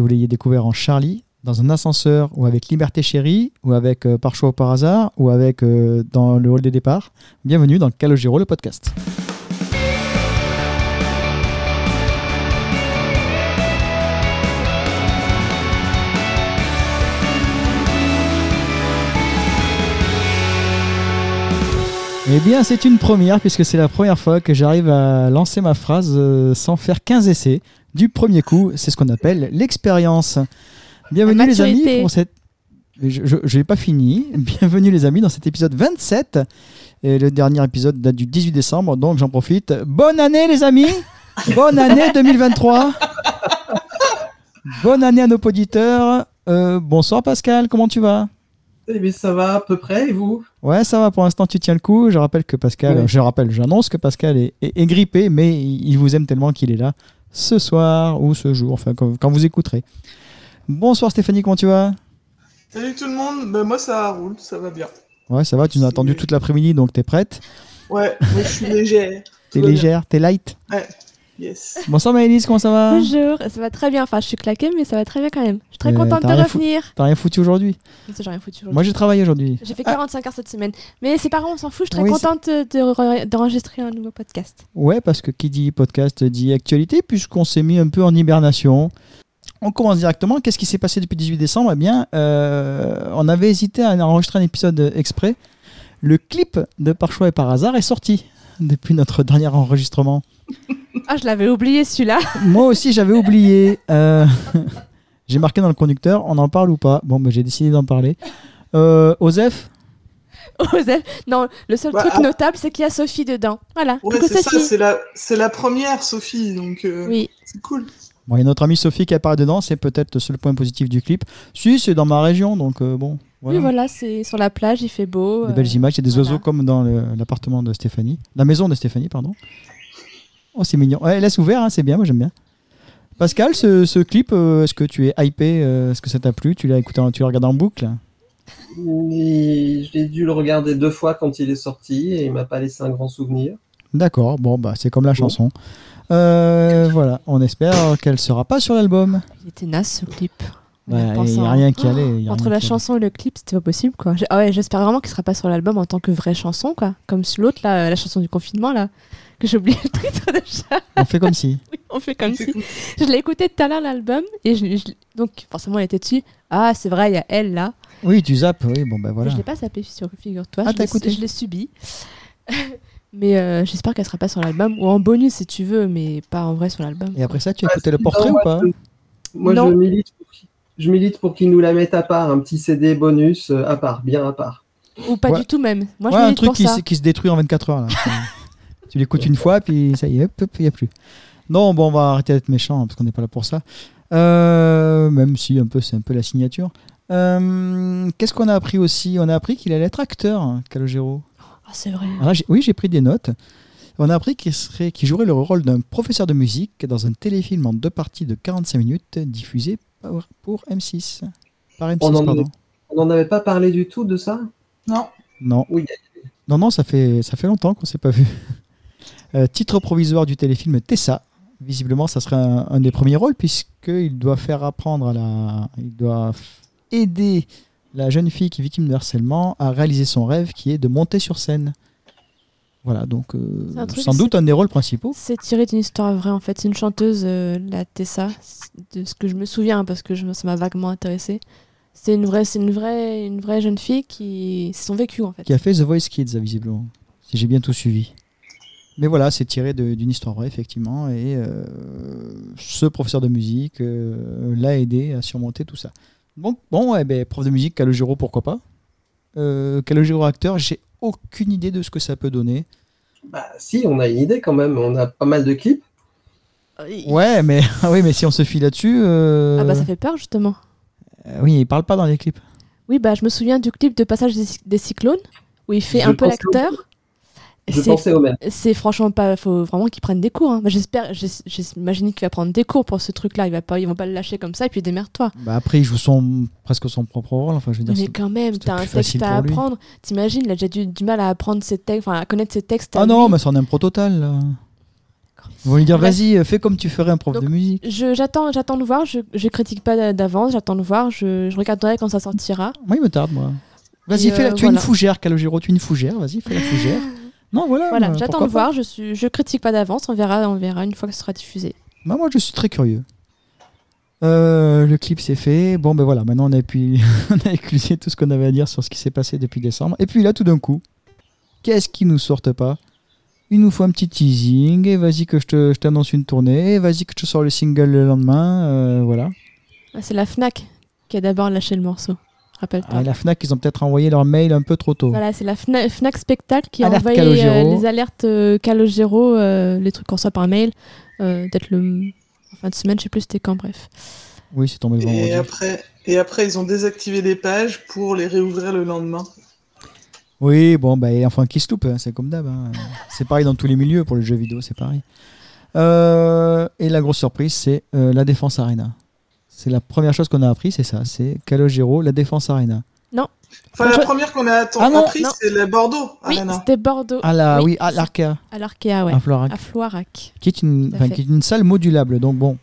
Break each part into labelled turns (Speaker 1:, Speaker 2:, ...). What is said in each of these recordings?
Speaker 1: que vous l'ayez découvert en Charlie, dans un ascenseur, ou avec Liberté Chérie, ou avec euh, Par choix ou par hasard, ou avec euh, dans le hall des départs. Bienvenue dans Calogero, le podcast. Eh bien, c'est une première puisque c'est la première fois que j'arrive à lancer ma phrase euh, sans faire 15 essais du premier coup. C'est ce qu'on appelle l'expérience. Bienvenue les amis pour cette... Je n'ai pas fini. Bienvenue les amis dans cet épisode 27. Et le dernier épisode date du 18 décembre, donc j'en profite. Bonne année les amis Bonne année 2023 Bonne année à nos auditeurs. Euh, bonsoir Pascal, comment tu vas?
Speaker 2: Eh bien, ça va à peu près, et vous?
Speaker 1: Ouais, ça va, pour l'instant tu tiens le coup. Je rappelle que Pascal,
Speaker 2: Oui.
Speaker 1: je rappelle, j'annonce que Pascal est, est- est grippé, mais il vous aime tellement qu'il est là ce soir ou ce jour, enfin quand, quand vous écouterez. Bonsoir Stéphanie, comment tu vas?
Speaker 3: Salut tout le monde, ben moi ça roule, ça va bien.
Speaker 1: Ouais, ça va, tu nous as attendu toute l'après-midi, donc t'es prête?
Speaker 3: Ouais, je suis légère.
Speaker 1: T'es légère, t'es light?
Speaker 3: Ouais, yes.
Speaker 1: Bonsoir Maëlys, comment ça va?
Speaker 4: Bonjour, ça va très bien. Enfin, je suis claquée, mais ça va très bien quand même. Je suis très contente de revenir.
Speaker 1: T'as rien foutu aujourd'hui?
Speaker 4: Mais ça, J'ai rien foutu aujourd'hui.
Speaker 1: Moi j'ai travaillé aujourd'hui.
Speaker 4: J'ai fait 45 heures cette semaine. Mais c'est pas grave, on s'en fout. Je suis très
Speaker 1: Oui,
Speaker 4: contente de- re- d'enregistrer un nouveau podcast.
Speaker 1: Ouais, parce que qui dit podcast dit actualité, puisqu'on s'est mis un peu en hibernation. On commence directement. Qu'est-ce qui s'est passé depuis le 18 décembre? Eh bien, euh, on avait hésité à enregistrer un épisode exprès. Le clip de Par choix et par hasard est sorti depuis notre dernier enregistrement.
Speaker 4: Ah, je l'avais oublié celui-là.
Speaker 1: Moi aussi, j'avais oublié. Euh, j'ai marqué dans le conducteur, on en parle ou pas? Bon, bah, j'ai décidé d'en parler. Euh, Osef?
Speaker 4: Osef. non, le seul
Speaker 3: Bah,
Speaker 4: truc
Speaker 3: ah.
Speaker 4: notable, c'est qu'il y a Sophie dedans. Voilà.
Speaker 3: Ouais, c'est ça,
Speaker 4: Sophie.
Speaker 3: c'est la, c'est la première Sophie, donc euh,
Speaker 4: Oui.
Speaker 3: c'est cool.
Speaker 1: Bon, il y a notre amie Sophie qui apparaît dedans, c'est peut-être le seul point positif du clip. Si, c'est dans ma région, donc euh, bon.
Speaker 4: Oui, voilà, c'est sur la plage, il fait beau.
Speaker 1: Des
Speaker 4: euh,
Speaker 1: belles images, il y a des
Speaker 4: voilà.
Speaker 1: oiseaux comme dans l'appartement de Stéphanie. La maison de Stéphanie, pardon. Oh, c'est mignon. Ouais, laisse ouvert, hein, c'est bien, moi j'aime bien. Pascal, ce, ce clip, euh, est-ce que tu es hypé euh, Est-ce que ça t'a plu? Tu l'as écouté, en- tu l'as regardé en boucle?
Speaker 2: J'ai dû le regarder deux fois quand il est sorti, et il m'a pas laissé un grand souvenir.
Speaker 1: D'accord, bon, bah c'est comme la chanson. Euh, voilà, on espère qu'elle sera pas sur l'album.
Speaker 4: Il était naze ce clip.
Speaker 1: Il n'y a rien qui allait. il y a
Speaker 4: Entre
Speaker 1: rien
Speaker 4: la
Speaker 1: qui allait.
Speaker 4: chanson et le clip, c'était pas possible quoi. J'ai- Ah ouais, j'espère vraiment qu'il sera pas sur l'album en tant que vraie chanson quoi. Comme l'autre là, euh, la chanson du confinement là, que j'ai oublié le titre déjà.
Speaker 1: On fait comme si.
Speaker 4: Oui, on fait comme si.
Speaker 3: cool.
Speaker 4: Je l'ai écouté tout à l'heure l'album et je, je- donc forcément elle était dessus. Ah c'est vrai, il y a elle là.
Speaker 1: Oui, tu zappes, oui, bon ben voilà.
Speaker 4: Je l'ai pas sapé sur figure-toi.
Speaker 1: Ah,
Speaker 4: je
Speaker 1: t'as
Speaker 4: l'ai-
Speaker 1: écouté
Speaker 4: Je l'ai subi. mais euh, j'espère qu'elle sera pas sur l'album ou en bonus si tu veux, mais pas en vrai sur l'album.
Speaker 1: Et après ça, tu as
Speaker 2: Ouais,
Speaker 1: écouté le
Speaker 2: c'est
Speaker 1: portrait ou pas
Speaker 2: moi, je- Moi,
Speaker 4: Non.
Speaker 2: je milite, pour qu'il- je milite pour qu'ils nous la mettent à part, un petit CD bonus euh, à part, bien à part.
Speaker 4: Ou pas
Speaker 1: Ouais.
Speaker 4: du tout même. Moi
Speaker 1: Ouais,
Speaker 4: je
Speaker 1: un
Speaker 4: milite
Speaker 1: truc
Speaker 4: pour
Speaker 1: qui,
Speaker 4: ça.
Speaker 1: se- qui se détruit en 24 heures. Là. Tu l'écoutes une fois, puis ça y est, il n'y a plus. Non, bon, on va arrêter d'être méchant, parce qu'on n'est pas là pour ça. Euh, même si un peu, c'est un peu la signature. Euh, Qu'est-ce qu'on a appris aussi? On a appris qu'il allait être acteur, hein, Calogero.
Speaker 4: Ah c'est vrai.
Speaker 1: Alors là, j'ai- oui, j'ai pris des notes. On a appris qu'il serait, qu'il jouerait le rôle d'un professeur de musique dans un téléfilm en deux parties de 45 minutes diffusé pour M6. Par M6,
Speaker 2: On en
Speaker 1: pardon.
Speaker 2: On n'en avait pas parlé du tout de ça?
Speaker 3: Non,
Speaker 1: Non.
Speaker 2: Oui.
Speaker 1: Non, non, ça fait, ça fait longtemps qu'on s'est pas vu. Euh, titre provisoire du téléfilm Tessa. Visiblement, ça serait un, un des premiers rôles, puisqu'il doit faire apprendre à la. Il doit aider la jeune fille qui est victime de harcèlement à réaliser son rêve qui est de monter sur scène. Voilà, donc euh, sans doute un des rôles principaux.
Speaker 4: C'est tiré d'une histoire vraie en fait. C'est une chanteuse, euh, la Tessa, de ce que je me souviens parce que je, ça m'a vaguement intéressé. C'est une vraie, c'est une vraie, une vraie jeune fille qui, c'est son vécu en fait.
Speaker 1: Qui a fait The Voice Kids, visiblement, si j'ai bien tout suivi. Mais voilà, c'est tiré d'une histoire vraie, effectivement, et euh, ce professeur de musique euh, l'a aidé à surmonter tout ça. Bon, bon ouais, ben, prof de musique, Calogero, pourquoi pas? Euh, Calogero acteur, j'ai aucune idée de ce que ça peut donner.
Speaker 2: Bah si, on a une idée quand même, on a pas mal de clips.
Speaker 1: Ouais, mais, ah oui, mais si on se fie là-dessus... euh,
Speaker 4: Ah bah ça fait peur justement.
Speaker 1: euh, oui, il parle pas dans les clips.
Speaker 4: Oui bah je me souviens du clip de Passage des, des cyclones où il fait
Speaker 2: Je
Speaker 4: un peu l'acteur.
Speaker 2: Je
Speaker 4: c'est-
Speaker 2: pensais au même.
Speaker 4: C'est franchement pas. Faut vraiment qu'il prenne des cours. hein. J'espère. j'es- J'imagine qu'il va prendre des cours pour ce truc-là. Il va pas. Ils vont pas le lâcher comme ça et puis démerde-toi.
Speaker 1: Bah, après, il joue son, presque son propre rôle. Enfin, je veux dire,
Speaker 4: Mais quand même, t'as un texte à apprendre. T'imagines, il a déjà du, du mal à apprendre ses textes, enfin à connaître ses textes.
Speaker 1: Ah non, mais c'est en impro total. là. Ils vont lui dire vas-y, euh, fais comme tu ferais un prof
Speaker 4: Donc,
Speaker 1: de musique.
Speaker 4: J'attends, j'attends de voir. Je, je critique pas d'a- d'avance. J'attends de voir. Je, je regarderai quand ça sortira.
Speaker 1: Moi, il me tarde, moi. Vas-y, fais la...
Speaker 4: euh,
Speaker 1: tu es une fougère, Calogero, tu es une fougère, vas-y, fais la fougère. Non, voilà.
Speaker 4: Voilà, j'attends de
Speaker 1: pas.
Speaker 4: voir. Je suis, je critique pas d'avance. On verra, on verra une fois que ce sera diffusé.
Speaker 1: Bah, moi, je suis très curieux. Euh, le clip c'est fait. Bon, ben voilà, maintenant on a, pu... on a éclusé tout ce qu'on avait à dire sur ce qui s'est passé depuis décembre. Et puis là, tout d'un coup, qu'est-ce qui nous sortent pas? Il nous faut un petit teasing. Et vas-y que je te- je t'annonce une tournée. Et vas-y que je te sors le single le lendemain. euh, voilà.
Speaker 4: Ah, C'est la Fnac qui a d'abord lâché le morceau. Rappelle-toi.
Speaker 1: Ah, la Fnac, ils ont peut-être envoyé leur mail un peu trop tôt.
Speaker 4: Voilà, c'est la Fna- Fnac Spectacle qui a
Speaker 1: Alerte
Speaker 4: envoyé
Speaker 1: Calogero.
Speaker 4: euh, les alertes euh, Calogero, euh, les trucs qu'on reçoit par mail. euh, Peut-être le en fin de semaine, je sais plus c'était quand, bref.
Speaker 1: Oui, c'est tombé le vendredi.
Speaker 3: Et après, et après, ils ont désactivé les pages pour les réouvrir le lendemain.
Speaker 1: Oui, bon, bah, et enfin, qui se loupe, hein, c'est comme d'hab. hein. C'est pareil dans tous les milieux, pour les jeux vidéo, c'est pareil. Euh, et la grosse surprise, c'est euh, la Défense Arena. C'est la première chose qu'on a appris, c'est ça, c'est Calogero, la Défense Arena.
Speaker 3: Enfin, la première qu'on a
Speaker 1: Ah non,
Speaker 3: appris,
Speaker 4: non.
Speaker 3: c'est la Bordeaux
Speaker 4: Oui,
Speaker 3: Arena.
Speaker 4: c'était Bordeaux.
Speaker 1: Ah, la, oui,
Speaker 4: Oui,
Speaker 1: à l'Arkea,
Speaker 4: À l'Arkea, ouais.
Speaker 1: à Florac,
Speaker 4: À Floirac.
Speaker 1: qui, est une,
Speaker 4: Tout à
Speaker 1: enfin,
Speaker 4: fait.
Speaker 1: qui est une salle modulable. Donc, bon,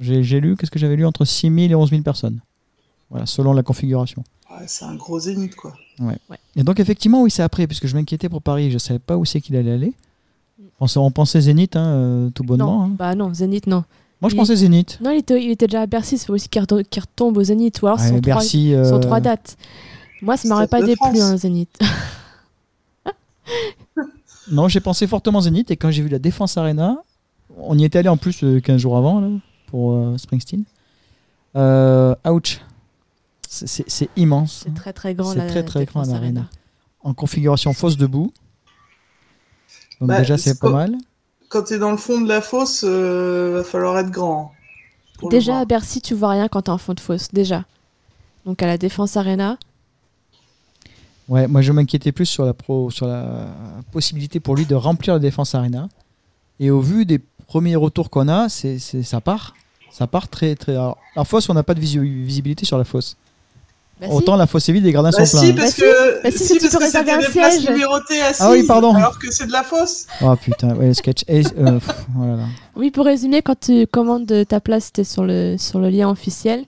Speaker 1: j'ai lu, qu'est-ce que j'avais lu? Entre 6 000 et 11 000 personnes. Voilà, selon la configuration.
Speaker 3: Ouais, c'est un gros zénith, quoi.
Speaker 1: Et donc, effectivement, oui, c'est après, puisque je m'inquiétais pour Paris, je savais pas où c'est qu'il allait aller. On, pensait- on pensait Zénith, hein, euh, tout bonnement.
Speaker 4: non,
Speaker 1: hein.
Speaker 4: bah non, Zénith, non.
Speaker 1: Moi, je
Speaker 4: il-
Speaker 1: pensais Zénith.
Speaker 4: Non, il était, il était déjà à Bercy, c'est aussi qu'il retombe, au Zénith. Ou alors,
Speaker 1: Ouais,
Speaker 4: trois, sont
Speaker 1: euh,
Speaker 4: trois dates. Moi, ça m'aurait pas déplu, un Zénith.
Speaker 1: Non, j'ai pensé fortement Zénith et quand j'ai vu la Défense Arena, on y était allé en plus euh, 15 jours avant là, pour euh, Springsteen. Euh, ouch. C'est- immense.
Speaker 4: C'est très très grand,
Speaker 1: C'est très, très grand, l'Arena.
Speaker 4: Arena.
Speaker 1: En configuration fausse debout. Donc
Speaker 3: Bah,
Speaker 1: déjà, c'est pas- mal.
Speaker 3: Quand t'es dans le fond de la fosse, euh, va falloir être grand. hein,
Speaker 4: Déjà, à Bercy, tu vois rien quand t'es en fond de fosse. Déjà. Donc, à la Défense Arena,
Speaker 1: Ouais, moi je m'inquiétais plus sur la, pro, sur la possibilité pour lui de remplir la Défense Arena. Et au vu des premiers retours qu'on a, c'est c'est- ça part. Ça part très très. alors, la fosse, on n'a pas de visibilité sur la fosse.
Speaker 4: Bah si.
Speaker 1: Autant la fosse est vide, les gradins
Speaker 3: Bah
Speaker 1: sont
Speaker 3: si,
Speaker 1: pleins.
Speaker 3: parce
Speaker 4: Bah
Speaker 3: que,
Speaker 4: Bah si,
Speaker 3: si, parce que c'était des places numérotées assises,
Speaker 1: Ah oui, pardon.
Speaker 3: alors que c'est de la fosse.
Speaker 1: Oh putain, ouais, sketch. Et, euh, pff, oh là là.
Speaker 4: Oui, pour résumer, quand tu commandes ta place, c'était sur le, sur le lien officiel,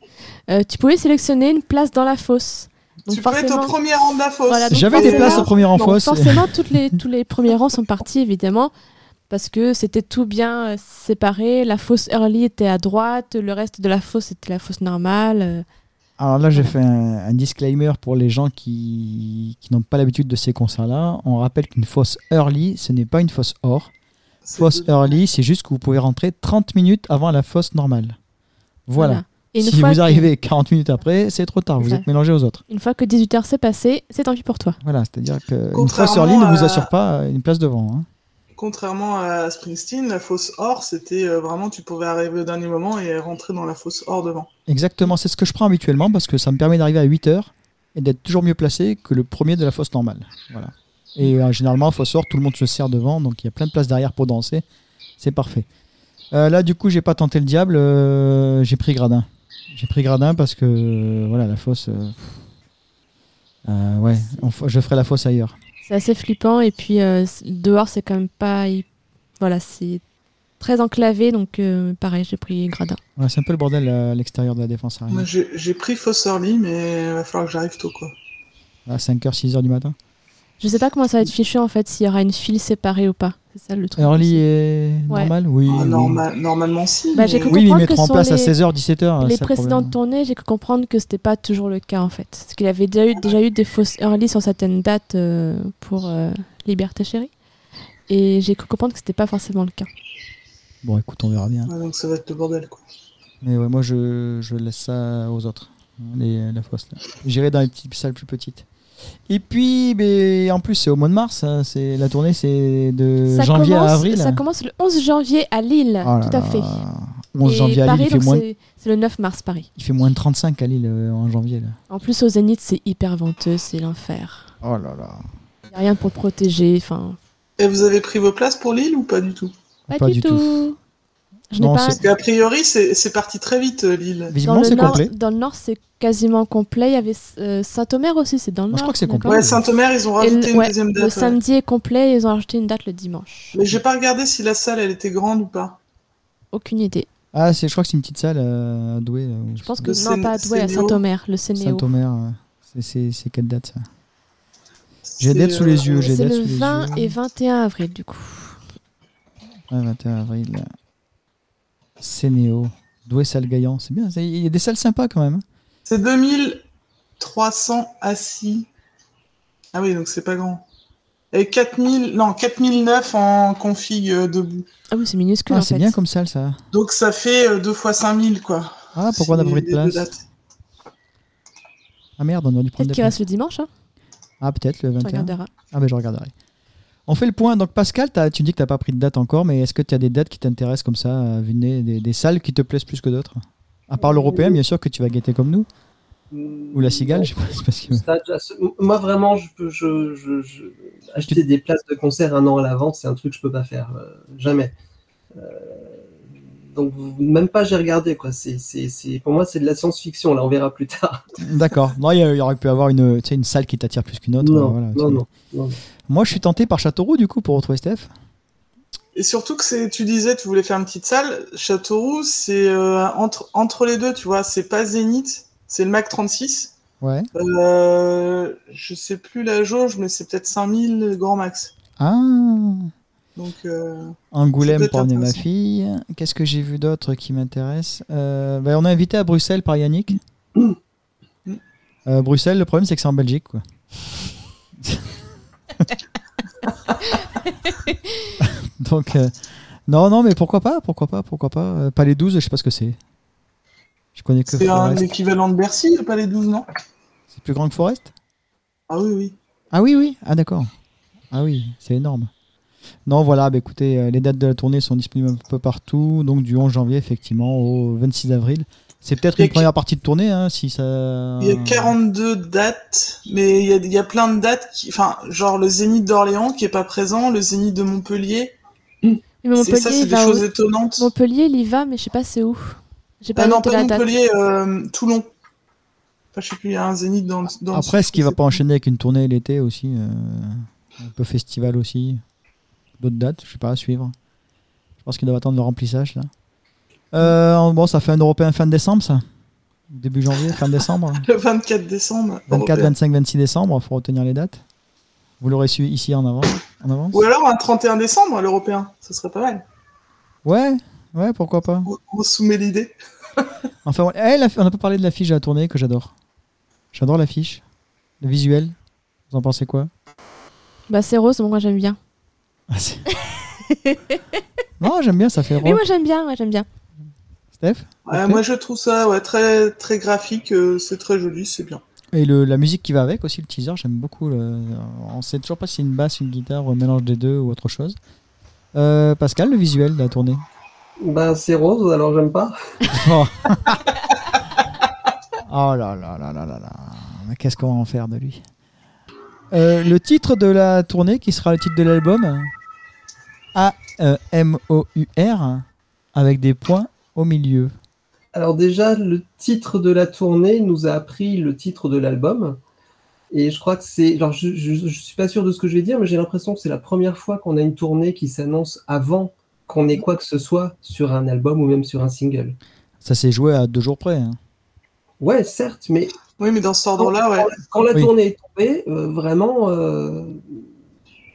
Speaker 4: euh, tu pouvais sélectionner une place dans la fosse. Donc
Speaker 3: tu peux être au
Speaker 4: forcément,
Speaker 3: premier rang de la fosse.
Speaker 4: Voilà,
Speaker 1: J'avais des
Speaker 4: forcément-
Speaker 1: places au premier rang fosse.
Speaker 4: forcément, toutes les, tous les premiers rangs sont partis, évidemment, parce que c'était tout bien euh, séparé. La fosse early était à droite, le reste de la fosse était la fosse normale.
Speaker 1: Alors là, j'ai fait un, un disclaimer pour les gens qui, qui n'ont pas l'habitude de ces concerts-là. On rappelle qu'une fosse early, ce n'est pas une fosse or.
Speaker 3: C'est
Speaker 1: Fosse
Speaker 3: de-
Speaker 1: early, c'est juste que vous pouvez rentrer 30 minutes avant la fosse normale. Voilà.
Speaker 4: Et une
Speaker 1: Si
Speaker 4: fois
Speaker 1: vous
Speaker 4: que-
Speaker 1: arrivez 40 minutes après, c'est trop tard, vous
Speaker 4: C'est
Speaker 1: êtes mélangé aux autres.
Speaker 4: Une fois que 18h s'est passé, c'est tant pis pour toi.
Speaker 1: Voilà, c'est-à-dire qu'une fosse early ne vous assure pas une place devant. hein.
Speaker 3: Contrairement à Springsteen, la fosse or, c'était euh, vraiment, tu pouvais arriver au dernier moment et rentrer dans la fosse or devant.
Speaker 1: Exactement, c'est ce que je prends habituellement parce que ça me permet d'arriver à 8 heures et d'être toujours mieux placé que le premier de la fosse normale. Voilà. Et euh, généralement, fosse or, tout le monde se sert devant, donc il y a plein de places derrière pour danser. C'est parfait. Euh, là, du coup, j'ai pas tenté le diable, euh, j'ai pris gradin. J'ai pris gradin parce que voilà, la fosse. ouais, je ferai la fosse ailleurs.
Speaker 4: C'est assez flippant. Et puis, euh, dehors, c'est quand même pas. Voilà, c'est très enclavé. Donc, euh, pareil, j'ai pris gradin.
Speaker 1: Ouais, c'est un peu le bordel à l'extérieur de la défense
Speaker 3: Moi, j'ai j'ai pris fosse early, mais il va falloir que j'arrive tôt, quoi.
Speaker 1: À 5h, 6h du matin.
Speaker 4: Je sais pas comment ça va être fichu en fait, s'il y aura une file séparée ou pas. C'est ça le truc.
Speaker 1: Early
Speaker 4: Ouais.
Speaker 1: normal Oui.
Speaker 3: Ah, norma- Normalement, si.
Speaker 4: Bah,
Speaker 3: mais-.
Speaker 1: Oui, mais ils mettront en
Speaker 4: ce
Speaker 1: place
Speaker 4: sont
Speaker 1: à
Speaker 4: les-
Speaker 1: 16h, 17h.
Speaker 4: Les précédentes tournées, j'ai cru comprendre que c'était pas toujours le cas en fait. Parce qu'il avait déjà eu, déjà eu des fausses early sur certaines dates euh, pour euh, Liberté Chérie. Et j'ai cru comprendre que c'était pas forcément le cas.
Speaker 1: Bon, écoute, on verra bien.
Speaker 3: Ouais, donc ça va être le bordel, quoi.
Speaker 1: Mais ouais, moi, je, je laisse ça aux autres, les, la fosse. là. J'irai dans les petites salles plus petites. Et puis, ben, en plus, c'est au mois de mars. hein, c'est la tournée, c'est de
Speaker 4: Ça
Speaker 1: janvier
Speaker 4: commence,
Speaker 1: à avril.
Speaker 4: Ça commence le 11 janvier à Lille,
Speaker 1: Oh là
Speaker 4: tout à
Speaker 1: là.
Speaker 4: fait.
Speaker 1: 11
Speaker 4: Et
Speaker 1: janvier à
Speaker 4: Paris,
Speaker 1: Lille, il fait,
Speaker 4: donc
Speaker 1: moins,
Speaker 4: c'est c'est le 9 mars Paris.
Speaker 1: il fait moins de 35 à Lille euh, en janvier. Là.
Speaker 4: En plus au Zénith, c'est hyper venteux, c'est l'enfer.
Speaker 1: Oh là là.
Speaker 4: Y a rien pour te protéger, enfin
Speaker 3: Et vous avez pris vos places pour Lille ou pas du tout?
Speaker 4: Pas,
Speaker 1: Pas
Speaker 4: du,
Speaker 1: du
Speaker 4: tout. Je
Speaker 1: Non,
Speaker 4: pas.
Speaker 3: Parce qu'a priori, c'est parti très vite, euh, Lille.
Speaker 4: Dans
Speaker 1: Visiblement,
Speaker 4: le,
Speaker 1: c'est
Speaker 4: nord,
Speaker 1: complet.
Speaker 4: dans le nord, c'est quasiment complet. Il y avait euh, Saint-Omer aussi, c'est dans le
Speaker 1: Moi, je
Speaker 4: nord.
Speaker 1: crois que c'est complet.
Speaker 3: Ouais, Saint-Omer, ils ont rajouté
Speaker 4: le-
Speaker 3: une
Speaker 4: ouais,
Speaker 3: deuxième
Speaker 4: Le
Speaker 3: date. ouais.
Speaker 4: samedi est complet, ils ont rajouté une date le dimanche.
Speaker 3: Mais j'ai pas regardé si la salle, elle était grande ou pas.
Speaker 4: Aucune idée.
Speaker 1: Ah, c'est, je crois que c'est une petite salle euh, à Douai. là,
Speaker 4: Je pense que
Speaker 3: Le
Speaker 4: non, pas à Douai, à. Saint-Omer, le Sénéo.
Speaker 1: Saint-Omer. euh, c'est, quelle date ça J'ai date sous les yeux, j'ai
Speaker 4: C'est le
Speaker 1: sous les
Speaker 4: 20
Speaker 1: yeux.
Speaker 4: et 21 avril, du coup.
Speaker 1: Ouais, 21 avril. Sénéo. Douai salle Gaillan. C'est bien. c'est- Il y a des salles sympas quand même. hein.
Speaker 3: C'est 2300 assis. Ah oui, donc c'est pas grand. Et 4000, non, 4009 en config euh, debout.
Speaker 4: Ah oui, c'est minuscule
Speaker 1: Ah,
Speaker 4: en
Speaker 1: c'est
Speaker 4: fait.
Speaker 1: bien comme salle ça.
Speaker 3: Donc ça fait euh, 2 fois 5000, quoi.
Speaker 1: Ah, pourquoi on a pris de place. Ah merde, on aurait dû prendre
Speaker 4: Peut-être
Speaker 1: des
Speaker 4: qu'il reste le dimanche, hein
Speaker 1: Ah, peut-être le
Speaker 4: Tu
Speaker 1: 21.
Speaker 4: regarderas.
Speaker 1: Ah, ben je regarderai. On fait le point. Donc, Pascal, tu dis que tu n'as pas pris de date encore, mais est-ce que tu as des dates qui t'intéressent comme ça, à vue de nez, des, des salles qui te plaisent plus que d'autres? À part l'européen, bien sûr, que tu vas guetter comme nous. Ou la cigale, je sais pas.
Speaker 2: Ça, ce- Moi, vraiment, je peux, je, je, je- acheter des places de concert un an à l'avance, c'est un truc que je peux pas faire. euh, jamais. Euh, donc, même pas, j'ai regardé, quoi. C'est, pour moi, c'est de la science-fiction, là, on verra plus tard.
Speaker 1: D'accord. Non, il y, aurait pu avoir une, une salle qui t'attire plus qu'une autre.
Speaker 2: non,
Speaker 1: euh, voilà,
Speaker 2: non, non, non, non.
Speaker 1: Moi, je suis tenté par Châteauroux, du coup, pour retrouver Steph.
Speaker 3: Et surtout que c'est, tu disais, tu voulais faire une petite salle. Châteauroux, c'est euh, entre, entre les deux, tu vois. C'est pas Zénith, c'est le Mac 36.
Speaker 1: Ouais.
Speaker 3: Euh, je sais plus la jauge, mais c'est peut-être 5000 grand max.
Speaker 1: Ah
Speaker 3: Donc, euh,
Speaker 1: Angoulême pour ma fille. Qu'est-ce que j'ai vu d'autre qui m'intéresse? Euh, ben, On a invité à Bruxelles par Yannick. Euh, Bruxelles, le problème, c'est que c'est en Belgique. Quoi. Donc, euh, non, non, mais pourquoi pas Pourquoi pas Pourquoi pas Euh, Palais 12, je sais pas ce que c'est. Je connais que
Speaker 3: c'est un équivalent de Bercy, le Palais 12, non?
Speaker 1: C'est plus grand que Forest?
Speaker 3: Ah oui, oui.
Speaker 1: Ah oui, oui. Ah d'accord. Ah oui, c'est énorme. Non, voilà, bah, écoutez, euh, les dates de la tournée sont disponibles un peu partout, donc du 11 janvier, effectivement, au 26 avril. C'est peut-être une première partie de tournée, hein, si ça...
Speaker 3: Il y a 42 dates, mais il y a, il y a plein de dates qui, enfin, genre le Zénith d'Orléans qui est pas présent, le Zénith de Montpellier.
Speaker 4: Mais
Speaker 3: C'est
Speaker 4: Montpellier,
Speaker 3: ça, c'est des choses
Speaker 4: où
Speaker 3: étonnantes.
Speaker 4: Montpellier, il y va, mais je sais pas c'est où. J'ai pas
Speaker 3: Ah non, pas
Speaker 4: la date.
Speaker 3: Montpellier, euh, Toulon. Enfin, je sais plus, il y a un Zénith dans, le- dans
Speaker 1: Après,
Speaker 3: sud,
Speaker 1: ce qui va pas enchaîner avec une tournée l'été aussi, euh, un peu festival aussi, d'autres dates, je sais pas, à suivre. Je pense qu'ils doivent attendre le remplissage, là. Euh, bon, ça fait un européen fin décembre, ça Début janvier, fin décembre.
Speaker 3: Le 24 décembre.
Speaker 1: 24,
Speaker 3: européen.
Speaker 1: 25, 26 décembre, il faut retenir les dates. Vous l'aurez su ici en avance, en avance
Speaker 3: Ou alors un 31 décembre, l'européen. Ce serait pas mal.
Speaker 1: Ouais, ouais, pourquoi pas.
Speaker 3: On, on soumet l'idée.
Speaker 1: Enfin, ouais, eh, la- on a pas parlé de l'affiche de la tournée que j'adore. J'adore l'affiche, le visuel. Vous en pensez quoi?
Speaker 4: Bah c'est rose, moi j'aime bien.
Speaker 1: Ah, Non, j'aime bien, ça fait
Speaker 4: Oui,
Speaker 1: rock.
Speaker 4: moi j'aime bien, moi j'aime bien.
Speaker 1: Steph
Speaker 3: Ouais, moi, je trouve ça ouais, très, très graphique. euh, c'est très joli, c'est bien.
Speaker 1: Et le, la musique qui va avec aussi, le teaser, j'aime beaucoup. le- on sait toujours pas si c'est une basse, une guitare, ou un mélange des deux ou autre chose. Euh, Pascal, le visuel de la tournée?
Speaker 2: Ben, c'est rose, alors j'aime pas.
Speaker 1: Oh, Oh là là là là là là. Mais Qu'est-ce qu'on va en faire de lui? Euh, Le titre de la tournée, qui sera le titre de l'album? A-M-O-U-R, avec des points au milieu.
Speaker 2: Alors déjà, le titre de la tournée nous a appris le titre de l'album. Et je crois que c'est... Alors, je, je suis pas sûr de ce que je vais dire, mais j'ai l'impression que c'est la première fois qu'on a une tournée qui s'annonce avant qu'on ait quoi que ce soit sur un album ou même sur un single.
Speaker 1: Ça s'est joué à deux jours près. hein.
Speaker 2: Ouais, certes, mais
Speaker 3: Oui, mais dans cet ordre-là, ouais.
Speaker 2: quand la
Speaker 1: Oui.
Speaker 2: tournée est tombée, euh, vraiment, euh,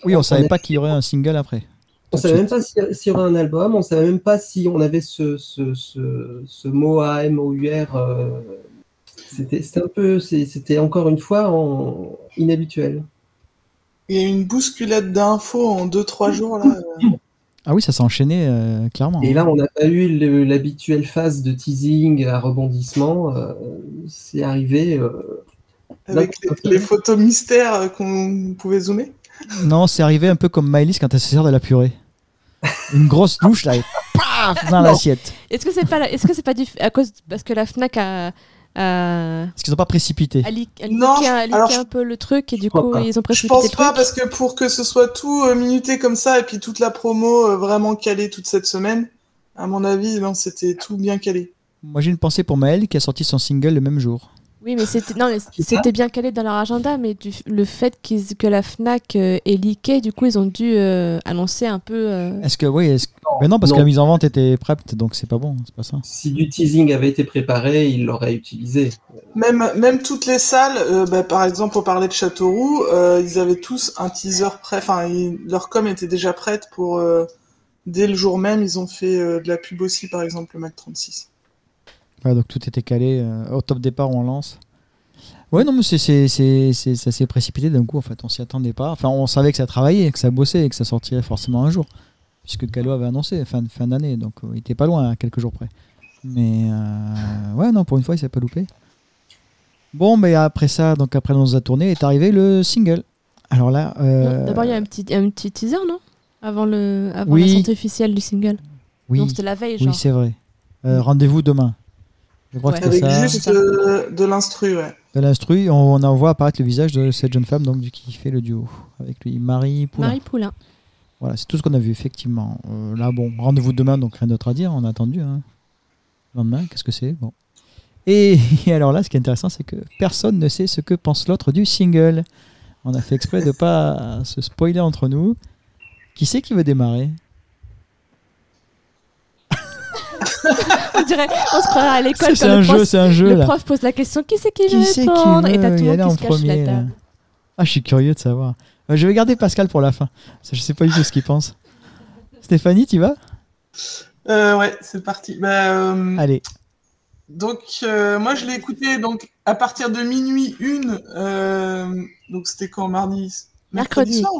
Speaker 1: Oui, on savait
Speaker 2: est-
Speaker 1: pas qu'il y aurait un single après.
Speaker 2: On
Speaker 1: Tout de
Speaker 2: savait même pas si- s'il y aurait un album, on savait même pas si on avait ce, ce, ce, ce mot A-M-O-U-R. euh, c'était c'était un peu, c'est- c'était encore une fois en- inhabituel.
Speaker 3: Il y a une bousculade d'infos en 2-3 jours, là. euh.
Speaker 1: Ah oui, ça s'est enchaîné euh, clairement.
Speaker 2: Et là, on n'a pas eu le- l'habituelle phase de teasing à rebondissement. euh, c'est arrivé. euh,
Speaker 3: avec les, les photos mystères euh, qu'on pouvait zoomer.
Speaker 1: Non, c'est arrivé un peu comme Maëlys quand elle se sert de la purée. Une grosse douche là et paf dans l'assiette.
Speaker 4: Est-ce que c'est pas, est-ce que c'est pas du, à cause parce que la Fnac a, a,
Speaker 1: Parce qu'ils n'ont pas précipité.
Speaker 3: Non, alors, je-
Speaker 4: un peu le truc et du coup
Speaker 2: pas.
Speaker 4: ils ont
Speaker 3: Je
Speaker 4: précipité
Speaker 3: pense
Speaker 4: le
Speaker 3: pas, parce que pour que ce soit tout euh, minuté comme ça, et puis toute la promo euh, vraiment calée toute cette semaine, À mon avis, non, c'était tout bien calé.
Speaker 1: Moi, j'ai une pensée pour Maël qui a sorti son single le même jour.
Speaker 4: Oui, mais c'était non, mais c'était bien calé dans leur agenda, mais du- le fait qu'ils- que la Fnac euh, leaké, du coup, ils ont dû euh, annoncer un peu. euh,
Speaker 1: Est-ce que, oui, est-ce que- Mais non, parce
Speaker 2: non.
Speaker 1: que la mise en vente était prête, donc c'est pas bon, c'est pas ça.
Speaker 2: Si du teasing avait été préparé, il l'aurait utilisé.
Speaker 3: Même, même toutes les salles, euh, bah, par exemple, on parlait de Châteauroux, euh, ils avaient tous un teaser prêt, enfin, ils- leur com était déjà prête pour. euh, dès le jour même, ils ont fait euh, de la pub aussi, par exemple, le Mac 36.
Speaker 1: Ouais, donc tout était calé. euh, au top départ, on lance. Ouais, non, mais c'est, c'est, c'est, c'est- ça s'est précipité d'un coup, en fait. On s'y attendait pas. Enfin, on savait que ça travaillait, que ça bossait et que ça sortirait forcément un jour. Puisque Calo avait annoncé fin, fin d'année, donc euh, il était pas loin, à quelques jours près. Mais euh, ouais, non, pour une fois, il s'est pas loupé. Bon, mais après ça, donc après nos a tourné, est arrivé le single. Alors là. euh,
Speaker 4: D'abord, il y a un petit, un petit teaser, non? Avant, le, avant
Speaker 1: Oui.
Speaker 4: la sortie officielle du single?
Speaker 1: Oui,
Speaker 4: c'était la veille,
Speaker 1: oui
Speaker 4: genre.
Speaker 1: c'est vrai. Rendez-vous demain. Je crois
Speaker 4: Ouais.
Speaker 1: que c'était
Speaker 3: Avec
Speaker 1: ça.
Speaker 3: juste euh, de l'instru, ouais.
Speaker 1: De l'instru, on, on en voit apparaître le visage de cette jeune femme donc, du- qui fait le duo avec lui, Marie Poulain.
Speaker 4: Marie Poulain.
Speaker 1: Voilà, c'est tout ce qu'on a vu, effectivement. Euh, là, bon, rendez-vous demain, donc rien d'autre à dire, on a attendu. Hein. Le lendemain, qu'est-ce que c'est? Bon. Et, alors là, ce qui est intéressant, c'est que personne ne sait ce que pense l'autre du single. On a fait exprès de pas se spoiler entre nous. Qui c'est qui veut démarrer?
Speaker 4: On dirait, on se croirait à l'école
Speaker 1: C'est un
Speaker 4: le,
Speaker 1: jeu,
Speaker 4: prof,
Speaker 1: c'est un jeu
Speaker 4: le
Speaker 1: là.
Speaker 4: prof pose la question qui c'est qui,
Speaker 1: Qui
Speaker 4: veut
Speaker 1: c'est qui
Speaker 4: répondre Et t'as
Speaker 1: veut
Speaker 4: tout le monde
Speaker 1: en
Speaker 4: qui se cache
Speaker 1: premier
Speaker 4: la
Speaker 1: là
Speaker 4: table.
Speaker 1: Ah, je suis curieux de savoir. Euh, je vais garder Pascal pour la fin. Je sais pas du tout ce qu'il pense. Stéphanie, tu vas?
Speaker 3: Euh, ouais, c'est parti. Bah, euh,
Speaker 1: Allez.
Speaker 3: Donc, euh, moi, je l'ai écouté donc à partir de minuit une. euh, donc, c'était quand mardi
Speaker 4: Mercredi.
Speaker 3: soir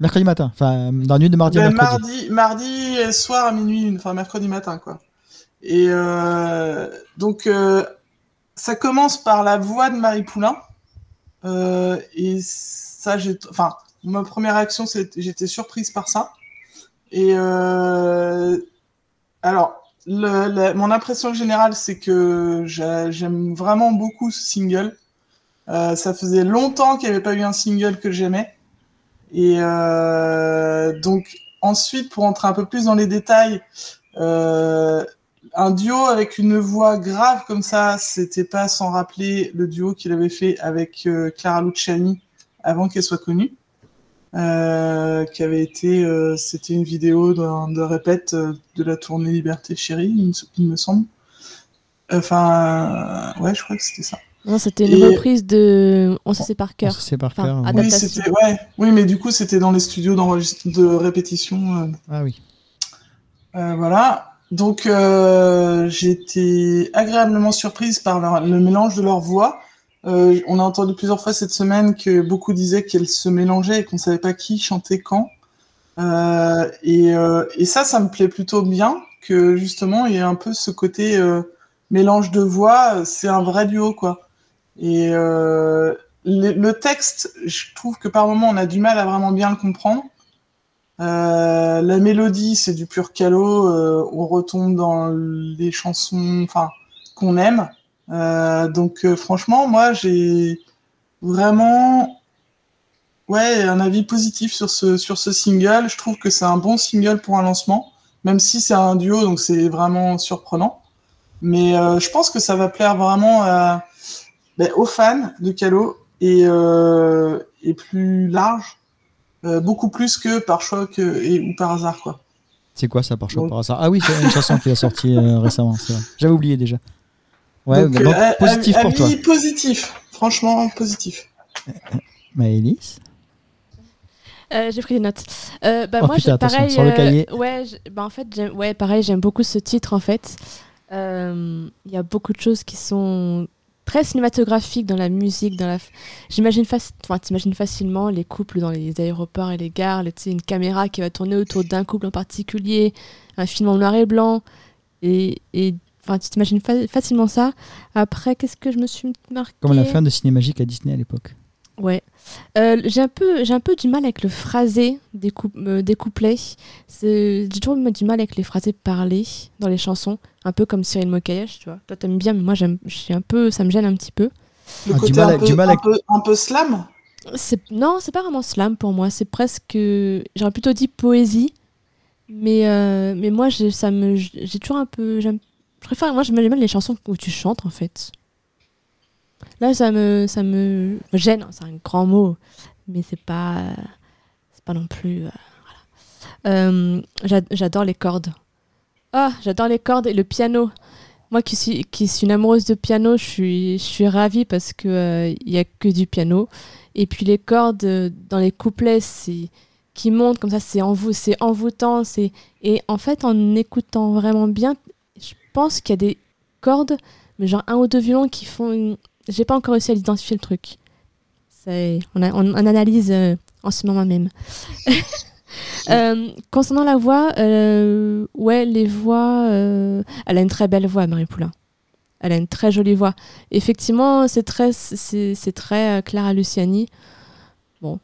Speaker 1: Mercredi matin. Enfin, dans la nuit de mardi à
Speaker 3: Ben,
Speaker 1: mercredi.
Speaker 3: mardi, mardi soir à minuit une, enfin mercredi matin, quoi. Et euh, donc, euh, ça commence par la voix de Marie Poulain. Euh, et ça, j'ai, enfin, ma première réaction, c'est, j'étais surprise par ça. Et alors, le- la- mon impression générale, c'est que j'a- j'aime vraiment beaucoup ce single. Euh, ça faisait longtemps qu'il n'y avait pas eu un single que j'aimais. Et euh, donc, ensuite, pour entrer un peu plus dans les détails, euh, un duo avec une voix grave comme ça, c'était pas sans rappeler le duo qu'il avait fait avec euh, Clara Luciani avant qu'elle soit connue. Euh, qui avait été, euh, c'était une vidéo de répète de la tournée Liberté Chérie, il me, il me semble. Enfin, euh, ouais, je crois que c'était ça.
Speaker 4: Non, c'était une
Speaker 3: Et-
Speaker 4: reprise de On se sait par
Speaker 1: On
Speaker 4: cœur.
Speaker 1: se sait par cœur.
Speaker 3: Oui,
Speaker 4: Adaptation.
Speaker 3: c'était, ouais, oui, mais du coup, c'était dans les studios de répétition. euh,
Speaker 1: Ah oui.
Speaker 3: Euh, voilà. Donc euh, j'ai été agréablement surprise par le mélange de leurs voix. Euh, on a entendu plusieurs fois cette semaine que beaucoup disaient qu'elles se mélangeaient et qu'on savait pas qui chantait quand. Euh, et, euh, et ça, ça me plaît plutôt bien que justement il y ait un peu ce côté euh, mélange de voix. C'est un vrai duo quoi. Et le, texte, je trouve que par moments on a du mal à vraiment bien le comprendre. Euh, la mélodie, c'est du pur calot. euh, on retombe dans les chansons, enfin, qu'on aime. Euh, donc, euh, franchement, moi, j'ai vraiment, ouais, un avis positif sur ce sur ce single. Je trouve que c'est un bon single pour un lancement, même si c'est un duo, donc c'est vraiment surprenant. Mais euh, je pense que ça va plaire vraiment ben, aux fans de Calo et, et plus large. Euh, beaucoup plus que par choix que, et, ou par hasard quoi.
Speaker 1: C'est quoi ça par choix
Speaker 3: Donc-
Speaker 1: par hasard? Ah oui, c'est une chanson qui a sorti euh, récemment, c'est vrai. J'avais oublié déjà. Ouais,
Speaker 3: donc,
Speaker 1: donc,
Speaker 3: euh,
Speaker 1: positif pour toi.
Speaker 3: positif, franchement positif.
Speaker 1: Maëlys
Speaker 4: Euh, j'ai pris des notes. Euh, bah,
Speaker 1: Oh,
Speaker 4: moi,
Speaker 1: putain,
Speaker 4: pareil.
Speaker 1: sur le
Speaker 4: euh,
Speaker 1: cahier.
Speaker 4: ouais, j'ai- bah, en fait, ouais, pareil, j'aime beaucoup ce titre en fait. Euh, Il y a beaucoup de choses qui sont très cinématographiques dans la musique, dans la. J'imagine faci- facilement les couples dans les aéroports et les gares, les- une caméra qui va tourner autour d'un couple en particulier, un film en noir et blanc, et, et enfin, tu t'imagines fa- facilement ça. Après, qu'est-ce que je me suis marqué
Speaker 1: Comme la fin de Cinémagique à Disney à l'époque.
Speaker 4: Ouais. Euh, j'ai un peu j'ai un peu du mal avec le phrasé des, coup- euh, des couplets. C'est- J'ai toujours du mal avec les phrasés parlés dans les chansons, un peu comme Cyril Mokayesh, tu vois. Toi t'aimes bien, mais moi j'aime, un peu, ça me gêne un petit peu.
Speaker 3: Le
Speaker 1: Ah, du mal
Speaker 3: un,
Speaker 1: à-
Speaker 3: peu,
Speaker 1: du mal
Speaker 3: un, peu, un peu slam?
Speaker 4: C'est non, c'est pas vraiment slam pour moi. C'est presque, j'aurais plutôt dit poésie. Mais, euh, mais moi, j'ai ça me, j'ai toujours un peu. j'aime- Je préfère, moi, j'aime bien les chansons où tu chantes, en fait. Là, ça me, ça me gêne, hein, c'est un grand mot, mais c'est pas, c'est pas non plus. euh, voilà. Euh, j'a- j'adore les cordes. Ah, j'adore les cordes et le piano. Moi qui suis, qui suis une amoureuse de piano, je suis, je suis ravie parce que euh, il y a que du piano. Et puis les cordes euh, dans les couplets, qui montent comme ça, c'est c'est envoûtant. C'est et en fait, en écoutant vraiment bien, je pense qu'il y a des cordes, mais genre un ou deux violons qui font. Une... J'ai pas encore réussi à identifier le truc. On, a- on, on analyse euh, en ce moment même. Euh, concernant la voix, euh, ouais, les voix, euh, elle a une très belle voix, Marie Poulain. Elle a une très jolie voix. Effectivement, c'est très, c'est très Clara Luciani. Bon,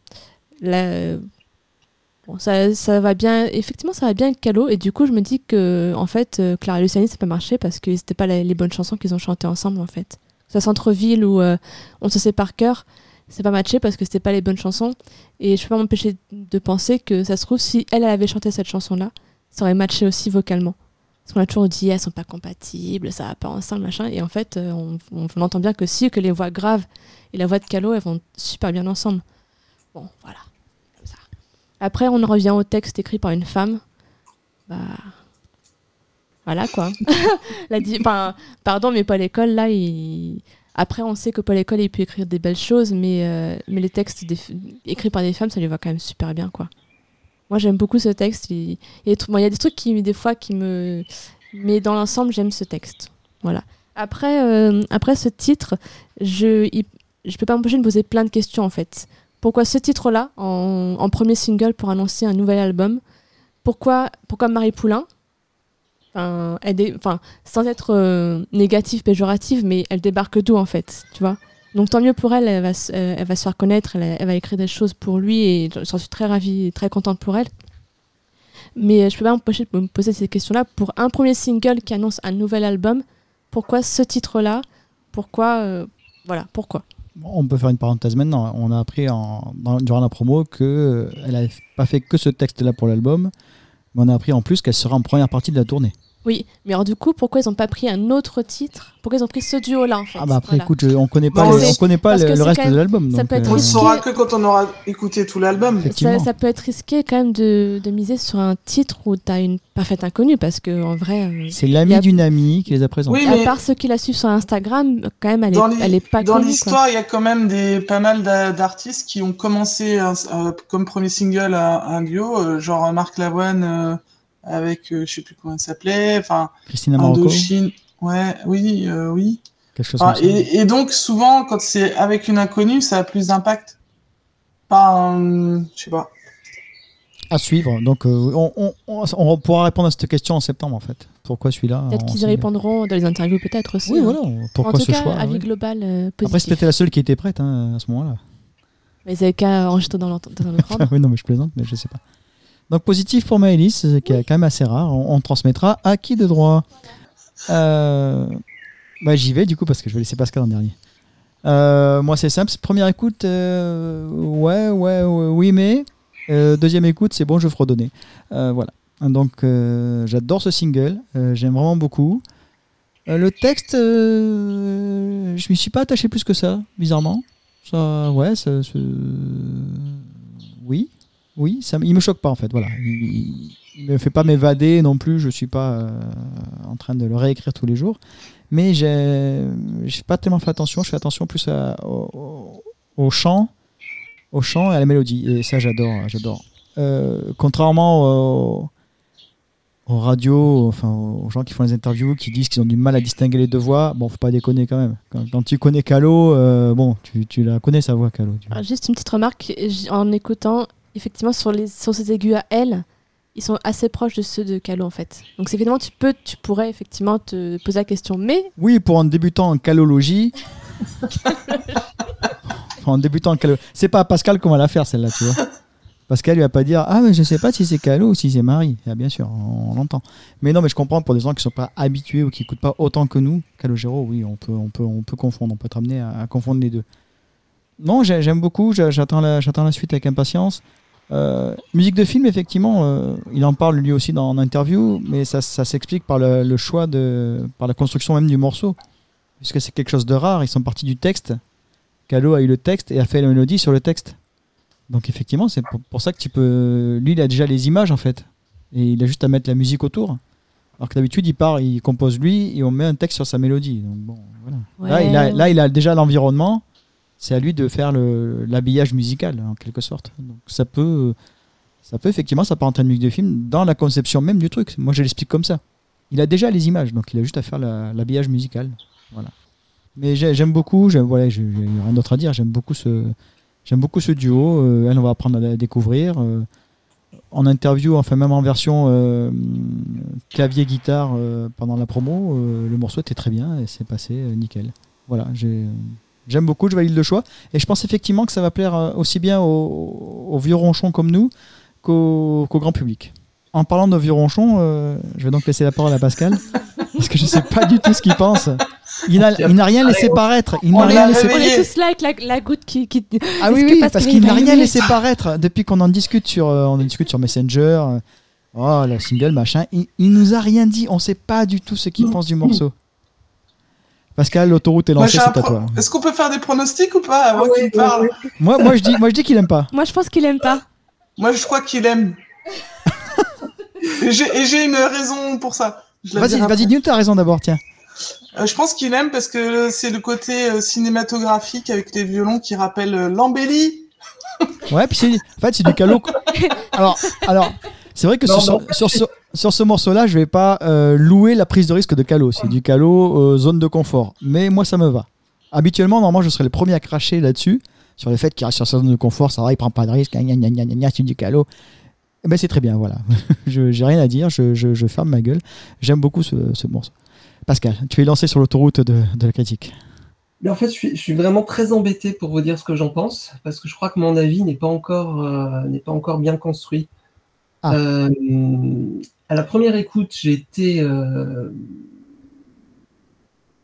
Speaker 4: ça, ça va bien. Effectivement, ça va bien avec Calo. Et du coup, je me dis que, en fait, Clara Luciani, ça peut marcher parce que c'était pas la- les bonnes chansons qu'ils ont chantées ensemble, en fait. Centre-ville où euh, on se sait par cœur, c'est pas matché parce que c'était pas les bonnes chansons. Et je peux pas m'empêcher de penser que ça se trouve, si elle, avait chanté cette chanson-là, ça aurait matché aussi vocalement. Parce qu'on a toujours dit, elles sont pas compatibles, ça va pas ensemble, machin. Et en fait, euh, on, entend bien que si, que les voix graves et la voix de Calo, elles vont super bien ensemble. Bon, voilà. Après, on en revient au texte écrit par une femme. Bah. Voilà, quoi. La di- pardon, mais Paul École, là. Après, on sait que Paul École, il peut écrire des belles choses, mais, euh, mais les textes écrits par des femmes, ça lui va quand même super bien, quoi. Moi, j'aime beaucoup ce texte. Il, y a des trucs- qui, des fois, qui me. Mais dans l'ensemble, j'aime ce texte. Voilà. Après, euh, après ce titre, je je peux pas m'empêcher de poser plein de questions, en fait. Pourquoi ce titre-là, en, en premier single pour annoncer un nouvel album? Pourquoi, pourquoi Marie Poulain? Elle enfin, sans être euh, négative, péjorative, mais elle débarque d'où en fait, tu vois? Donc tant mieux pour elle, elle va, se- euh, elle va se faire connaître, elle, va écrire des choses pour lui et j'en suis très ravie et très contente pour elle. Mais euh, je peux pas m'empêcher de me poser ces questions-là. Pour un premier single qui annonce un nouvel album, pourquoi ce titre-là? Pourquoi Voilà, pourquoi?
Speaker 1: On peut faire une parenthèse maintenant. On a appris durant la promo qu'elle n'avait pas fait que ce texte-là pour l'album, on a appris en plus qu'elle sera en première partie de la tournée.
Speaker 4: Oui, mais alors du coup, pourquoi ils n'ont pas pris un autre titre? Pourquoi ils ont pris ce duo-là en fait?
Speaker 1: Ah bah après,
Speaker 4: Voilà.
Speaker 1: écoute, je- on connaît pas,
Speaker 3: Bon,
Speaker 4: c'est-
Speaker 1: on connaît pas le, le reste
Speaker 4: même-
Speaker 1: de l'album.
Speaker 4: ça
Speaker 1: donc,
Speaker 4: peut être
Speaker 1: euh,
Speaker 3: On ne saura que quand on aura écouté tout l'album.
Speaker 4: Ça, ça peut être risqué quand même de, de miser sur un titre où tu as une parfaite inconnue parce que en vrai, euh,
Speaker 1: C'est l'ami
Speaker 4: a-
Speaker 1: d'une amie qui les a présentés.
Speaker 3: Oui,
Speaker 4: à
Speaker 3: mais-
Speaker 4: part ceux qui la suivent sur Instagram, quand même, elle est, elle pas
Speaker 3: Dans l'histoire, il y a quand même des, pas mal d'a- d'artistes qui ont commencé un- euh, comme premier single un, un duo, euh, genre Marc Lavoine euh, avec, euh, je sais plus comment elle s'appelait, enfin,
Speaker 1: Christina Marocco,
Speaker 3: Indochine. Ouais, oui, euh, oui.
Speaker 1: quelque chose
Speaker 3: Enfin,
Speaker 1: comme ça.
Speaker 3: et, donc, souvent, quand c'est avec une inconnue, ça a plus d'impact? Pas un, je sais pas.
Speaker 1: À suivre. Donc, euh, on, on- on- on pourra répondre à cette question en septembre, en fait. Pourquoi celui-là?
Speaker 4: Peut-être qu'ils y répondront dans les interviews, peut-être aussi.
Speaker 1: Oui,
Speaker 4: hein.
Speaker 1: voilà. Pourquoi
Speaker 4: en tout
Speaker 1: ce
Speaker 4: cas,
Speaker 1: choix
Speaker 4: avis
Speaker 1: oui.
Speaker 4: global euh,
Speaker 1: Après,
Speaker 4: positif.
Speaker 1: c'était la seule qui était prête hein, à ce moment-là.
Speaker 4: Mais ils avaient qu'à enregistrer dans, l'ent- dans ordre.
Speaker 1: oui, non, mais je plaisante, mais je sais pas. Donc, positif pour Maëlys, ce qui est quand même assez rare. On, on transmettra à qui de droit Euh, bah, J'y vais, du coup, parce que je vais laisser Pascal en dernier. Euh, moi, c'est simple. Première écoute, euh, ouais, ouais, ouais, oui, mais. Euh, deuxième écoute, c'est bon, je fredonnais. Voilà. Donc, j'adore ce single. J'aime vraiment beaucoup. Le texte, euh, je m'y suis pas attaché plus que ça, bizarrement. Ça, ouais, ça- oui, oui, ça, il me choque pas en fait. Voilà, il, il me fait pas m'évader non plus. Je suis pas euh, en train de le réécrire tous les jours, mais j'ai, pas tellement fait attention. Je fais attention plus au, chant, au chant et à la mélodie. Et ça, j'adore, j'adore. Euh, contrairement aux, radios, enfin aux gens qui font les interviews, qui disent qu'ils ont du mal à distinguer les deux voix. Bon, faut pas déconner quand même. Quand, tu connais Calo, euh, bon, tu, tu la connais sa voix, Calo.
Speaker 4: Alors, juste une petite remarque, en écoutant, effectivement, sur, les, sur ces aigus à elle, ils sont assez proches de ceux de Calo en fait. Donc c'est finalement tu peux, tu pourrais effectivement te poser la question, mais
Speaker 1: Oui, pour un débutant en calologie. en débutant en calo. C'est pas à Pascal qu'on va la faire celle-là, tu vois. Pascal, il va pas dire Ah, mais je sais pas si c'est Calo ou si c'est Marie. Ah, bien sûr, on, on l'entend. Mais non, mais je comprends pour des gens qui sont pas habitués ou qui écoutent pas autant que nous. Calogero, oui, on peut, on, peut, on peut confondre, on peut être amené à, à confondre les deux. Non, j'ai- j'aime beaucoup, j'a- j'attends la, j'attends la suite avec impatience. Euh, musique de film, effectivement, euh, il en parle lui aussi dans en interview, mais ça, ça s'explique par le, le choix de, par la construction même du morceau, puisque c'est quelque chose de rare. Ils sont partis du texte. Calo a eu le texte et a fait la mélodie sur le texte. Donc effectivement, c'est pour, pour ça que tu peux. Lui, il a déjà les images en fait, et il a juste à mettre la musique autour. Alors que d'habitude, il part, il compose lui, et on met un texte sur sa mélodie. Donc bon, voilà. Là, il a, là, il a déjà l'environnement. C'est à lui de faire l'habillage musical, en quelque sorte. Donc ça peut, ça peut effectivement s'apparenter à une musique de film dans la conception même du truc. Moi, je l'explique comme ça. Il a déjà les images, donc il a juste à faire la- l'habillage musical. Voilà. Mais j'ai- j'aime beaucoup, j'aime- voilà, j'ai rien d'autre à dire. J'aime beaucoup ce, beaucoup duo. Euh, elle, on va apprendre à la découvrir. Euh, en interview, enfin même en version euh, clavier guitare euh, pendant la promo, euh, le morceau était très bien et c'est passé euh, nickel. Voilà, j'ai- j'aime beaucoup, je valide le choix et je pense effectivement que ça va plaire euh, aussi bien aux, aux vieux ronchons comme nous qu'au grand public. En parlant de vieux ronchons, euh, je vais donc laisser la parole à Pascal parce que je sais pas du tout ce qu'il pense. Il n'a il n'a rien laissé paraître. Il n'a rien
Speaker 3: l'a
Speaker 1: laissé
Speaker 4: On est tous là avec la, la goutte qui. qui...
Speaker 1: ah oui, oui, parce qu'il n'a rien laissé paraître depuis qu'on en discute sur, euh, on en discute sur Messenger. euh, oh, la single, machin. Il, il nous a rien dit. On sait pas du tout ce qu'il pense du morceau. Pascal, l'autoroute est lancée, c'est à toi.
Speaker 3: Est-ce qu'on peut faire des pronostics ou pas avant
Speaker 2: Ah ouais,
Speaker 3: qu'il parle
Speaker 2: ouais,
Speaker 1: Moi, moi, je dis, moi, je dis qu'il aime pas.
Speaker 4: Moi, je pense qu'il aime pas.
Speaker 3: Moi, je crois qu'il aime. et j'ai une raison pour ça.
Speaker 1: Vas-y, vas-y, dis-nous ta raison d'abord, tiens.
Speaker 3: Euh, je pense qu'il aime parce que c'est le côté euh, cinématographique avec les violons qui rappelle euh, l'embellie.
Speaker 1: Ouais, puis c'est, en fait, c'est du calot. Alors, alors, c'est vrai que
Speaker 2: Non,
Speaker 1: sur, ce, sur ce morceau-là, je vais pas euh, louer la prise de risque de calot. C'est du calot euh, zone de confort. Mais moi, ça me va. Habituellement, normalement, je serais le premier à cracher là-dessus sur le fait qu'il reste sur sa zone de confort. Ça va, il prend pas de risque. Gna, gna, gna, gna, gna, c'est du calot. Eh ben, c'est très bien, voilà. je j'ai rien à dire. Je, je, je ferme ma gueule. J'aime beaucoup ce, ce morceau. Pascal, tu es lancé sur l'autoroute de, de la critique.
Speaker 2: Mais en fait, je suis, je suis vraiment très embêté pour vous dire ce que j'en pense, parce que je crois que mon avis n'est pas encore, euh, n'est pas encore bien construit.
Speaker 1: Ah.
Speaker 2: Euh, à la première écoute, j'ai été, euh,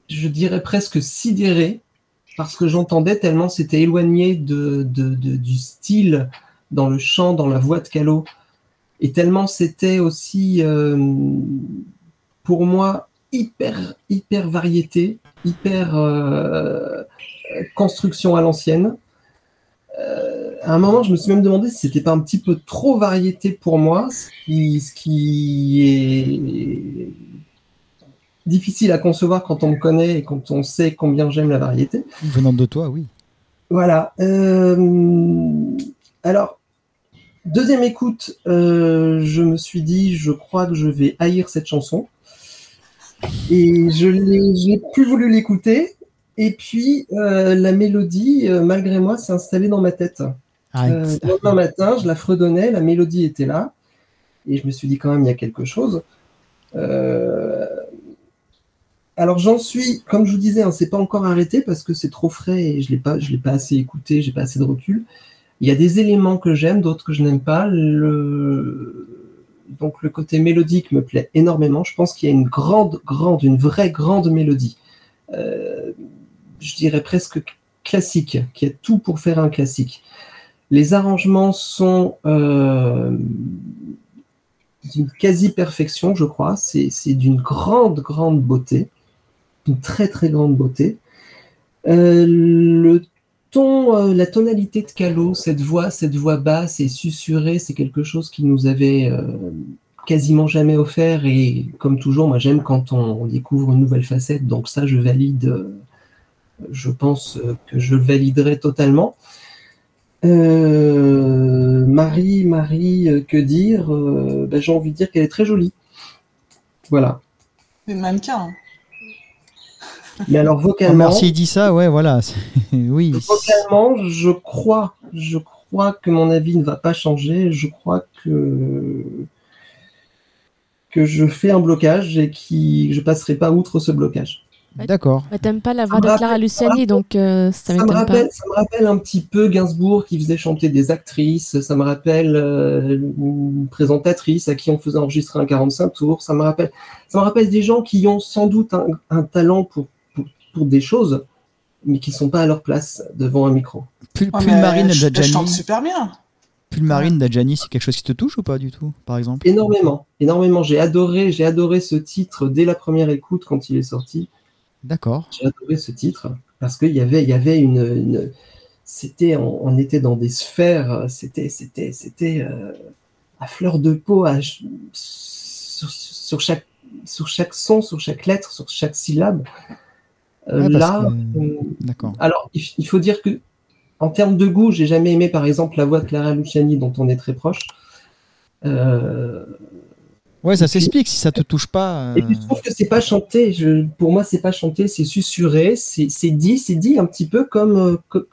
Speaker 2: je dirais presque sidéré parce que j'entendais tellement c'était éloigné du style dans le chant, dans la voix de Calo, et tellement c'était aussi euh, pour moi hyper hyper variété, hyper construction à l'ancienne. À un moment, je me suis même demandé si c'était pas un petit peu trop variété pour moi, ce qui, ce qui est difficile à concevoir quand on me connaît et quand on sait combien j'aime la variété.
Speaker 1: Venant de toi, oui.
Speaker 2: Voilà. euh, alors, deuxième écoute, euh, je me suis dit, je crois que je vais haïr cette chanson. Et je j'ai plus voulu l'écouter. Et puis, euh, la mélodie, malgré moi, s'est installée dans ma tête. Euh, le lendemain matin, je la fredonnais, la mélodie était là. Et je me suis dit, quand même, il y a quelque chose. Euh, alors j'en suis, comme je vous disais, hein, c'est pas encore arrêté parce que c'est trop frais et je l'ai pas, je l'ai pas assez écouté, j'ai pas assez de recul. Il y a des éléments que j'aime, d'autres que je n'aime pas. Le... Donc le côté mélodique me plaît énormément. Je pense qu'il y a une grande, grande, une vraie grande mélodie. Euh, je dirais presque classique, qui a tout pour faire un classique. Les arrangements sont euh, d'une quasi-perfection, je crois. C'est d'une grande, grande beauté, une très, très grande beauté. Euh, le ton, euh, la tonalité de Calo, cette voix, cette voix basse et susurrée, c'est quelque chose qui nous avait euh, quasiment jamais offert. Et comme toujours, moi j'aime quand on, découvre une nouvelle facette. Donc ça, je valide. euh, je pense euh, que je le validerai totalement. Euh, Marie, Marie, euh, que dire Euh, ben, J'ai envie de dire qu'elle est très jolie. Voilà.
Speaker 3: C'est le mannequin. hein.
Speaker 2: Mais alors
Speaker 1: Oh,
Speaker 2: vocalement,
Speaker 1: merci, il dit ça, ouais, voilà. oui.
Speaker 2: vocalement, je crois, je crois que mon avis ne va pas changer. Je crois que que je fais un blocage et que je passerai pas outre ce blocage.
Speaker 1: D'accord.
Speaker 4: Bah, T'aimes pas la voix de Clara
Speaker 2: rappelle-
Speaker 4: Luciani, donc euh, ça
Speaker 2: Ça me,
Speaker 4: m'étonne pas.
Speaker 2: rappelle, ça me rappelle un petit peu Gainsbourg qui faisait chanter des actrices. Ça me rappelle euh, une présentatrice à qui on faisait enregistrer un 45 tours. Ça me rappelle, ça me rappelle des gens qui ont sans doute un, un talent pour, pour, pour des choses, mais qui sont pas à leur place devant un micro.
Speaker 3: Ouais,
Speaker 1: Pull
Speaker 3: mais
Speaker 1: Marine
Speaker 3: elle chante super bien.
Speaker 1: Pulmarine d'Adjani, c'est quelque chose qui te touche ou pas du tout, par exemple?
Speaker 2: Énormément, énormément. J'ai adoré, j'ai adoré ce titre dès la première écoute quand il est sorti.
Speaker 1: D'accord.
Speaker 2: J'ai adoré ce titre parce qu'il y avait, il y avait une, une c'était, on, on, était dans des sphères, c'était, c'était, c'était euh, à fleur de peau, à, sur, sur, chaque, sur chaque son, sur chaque lettre, sur chaque syllabe. Euh, là,
Speaker 1: que-
Speaker 2: euh,
Speaker 1: D'accord.
Speaker 2: alors il, il faut dire que en termes de goût, j'ai jamais aimé par exemple la voix de Clara Luciani dont on est très proche.
Speaker 1: Ouais, ça s'explique si ça te touche pas.
Speaker 2: Et puis,
Speaker 1: euh,
Speaker 2: je trouve que c'est pas chanté. Je, pour moi, c'est pas chanté, c'est susurré, c'est dit, c'est dit un petit peu comme, euh, co-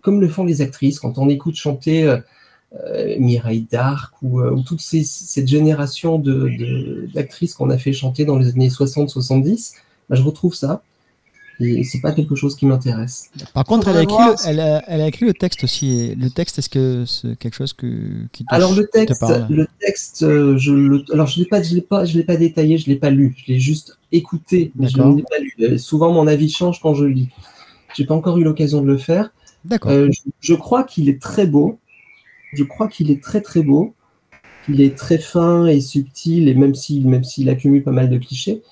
Speaker 2: comme le font les actrices quand on écoute chanter euh, Mireille Darc ou, ou toute ces- cette génération de- de- d'actrices qu'on a fait chanter dans les années 60-70. Bah, je retrouve ça. Et c'est pas quelque chose qui m'intéresse.
Speaker 1: Par contre, elle a, écrit le,
Speaker 3: si-
Speaker 1: elle, a, elle a écrit le texte aussi. le texte, est-ce que c'est quelque chose que, qui te,
Speaker 2: Alors le texte,
Speaker 1: parle?
Speaker 2: le texte, euh, je le, alors je l'ai pas, je l'ai pas, je l'ai pas détaillé, je l'ai pas lu, je l'ai juste écouté, mais je l'ai pas lu. Euh, Souvent mon avis change quand je lis. J'ai pas encore eu l'occasion de le faire.
Speaker 1: D'accord.
Speaker 2: Euh, je, je crois qu'il est très beau. Je crois qu'il est très très beau. Qu'il est très fin et subtil et même s'il même s'il accumule pas mal de clichés.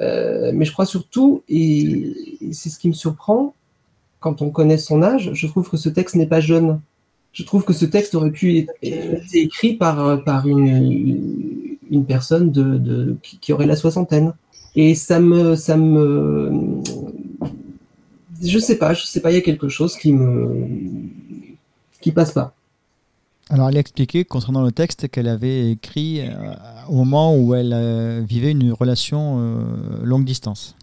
Speaker 2: Euh, mais je crois surtout et, c'est ce qui me surprend quand on connaît son âge, je trouve que ce texte n'est pas jeune. Je trouve que ce texte aurait pu être écrit par, par une, une personne de, de- qui, qui aurait la soixantaine. Et ça me, ça me, je sais pas, je sais pas, il y a quelque chose qui me, qui passe pas.
Speaker 1: Alors, elle a expliqué concernant le texte qu'elle avait écrit euh, au moment où elle euh, vivait une relation euh, longue distance.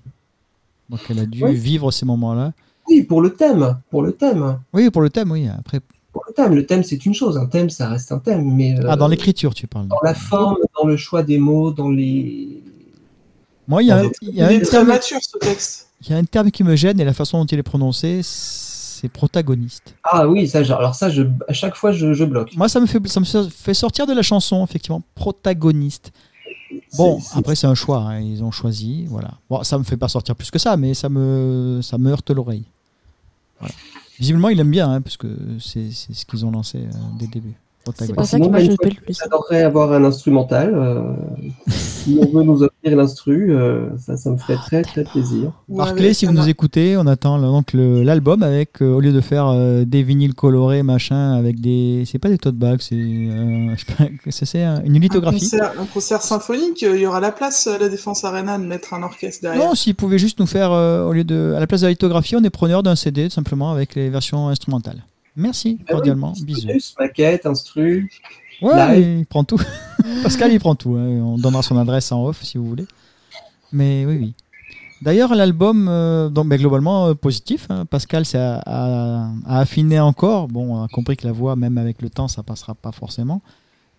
Speaker 1: Donc, elle a dû
Speaker 2: Oui.
Speaker 1: vivre ces moments-là.
Speaker 2: Oui, pour le thème, pour le thème,
Speaker 1: Oui, pour le thème, oui. Après,
Speaker 2: pour le thème. Le thème, c'est une chose. Un thème, ça reste un thème, mais
Speaker 1: ah, dans l'écriture, tu parles.
Speaker 2: dans la forme, dans le choix des mots, dans les.
Speaker 1: Moi, il y a, un,
Speaker 2: Il
Speaker 1: y a un
Speaker 3: est très
Speaker 1: terme,
Speaker 3: mature ce texte.
Speaker 1: il y a un terme qui me gêne et la façon dont il est prononcé, c'est protagoniste.
Speaker 2: Ah oui, ça, alors ça, je, à chaque fois, je, je bloque.
Speaker 1: Moi, ça me fait, ça me fait sortir de la chanson, effectivement, protagoniste. Bon, après, c'est un choix. hein, Ils ont choisi. Voilà. Bon, ça me fait pas sortir plus que ça, mais ça me, ça me heurte l'oreille. Voilà. Visiblement, il aime bien, hein, parce que c'est c'est ce qu'ils ont lancé euh, dès le début.
Speaker 4: C'est pas ça
Speaker 2: une
Speaker 4: choqué
Speaker 2: fois
Speaker 4: le plus.
Speaker 2: J'adorerais avoir un instrumental. euh, si on veut nous offrir l'instru, euh, ça, ça me ferait très très plaisir.
Speaker 3: Ouais,
Speaker 1: Barclay, si vous nous écoutez, on attend le- donc l'album avec, euh, au lieu de faire euh, des vinyles colorés, machin, avec des. C'est pas des tote bags, c'est. euh, je sais pas, c'est c'est un- une
Speaker 3: Un
Speaker 1: lithographie.
Speaker 3: concert, un concert symphonique, il y aura la place à la Défense Arena de mettre un orchestre derrière.
Speaker 1: Non, s'ils pouvaient juste nous faire, euh, au lieu de. À la place de la lithographie, on est preneur d'un CD, tout simplement, avec les versions instrumentales. Merci,
Speaker 2: Ah oui,
Speaker 1: cordialement. Bisous.
Speaker 2: bonus, maquette, instru.
Speaker 1: Ouais,
Speaker 2: Live.
Speaker 1: il prend tout. Pascal, il prend tout. hein. On donnera son adresse en off si vous voulez. Mais oui, oui. D'ailleurs, l'album, euh, donc, globalement euh, positif. hein. Pascal s'est à, à- à affiner encore. Bon, on a compris que la voix, même avec le temps, ça passera pas forcément.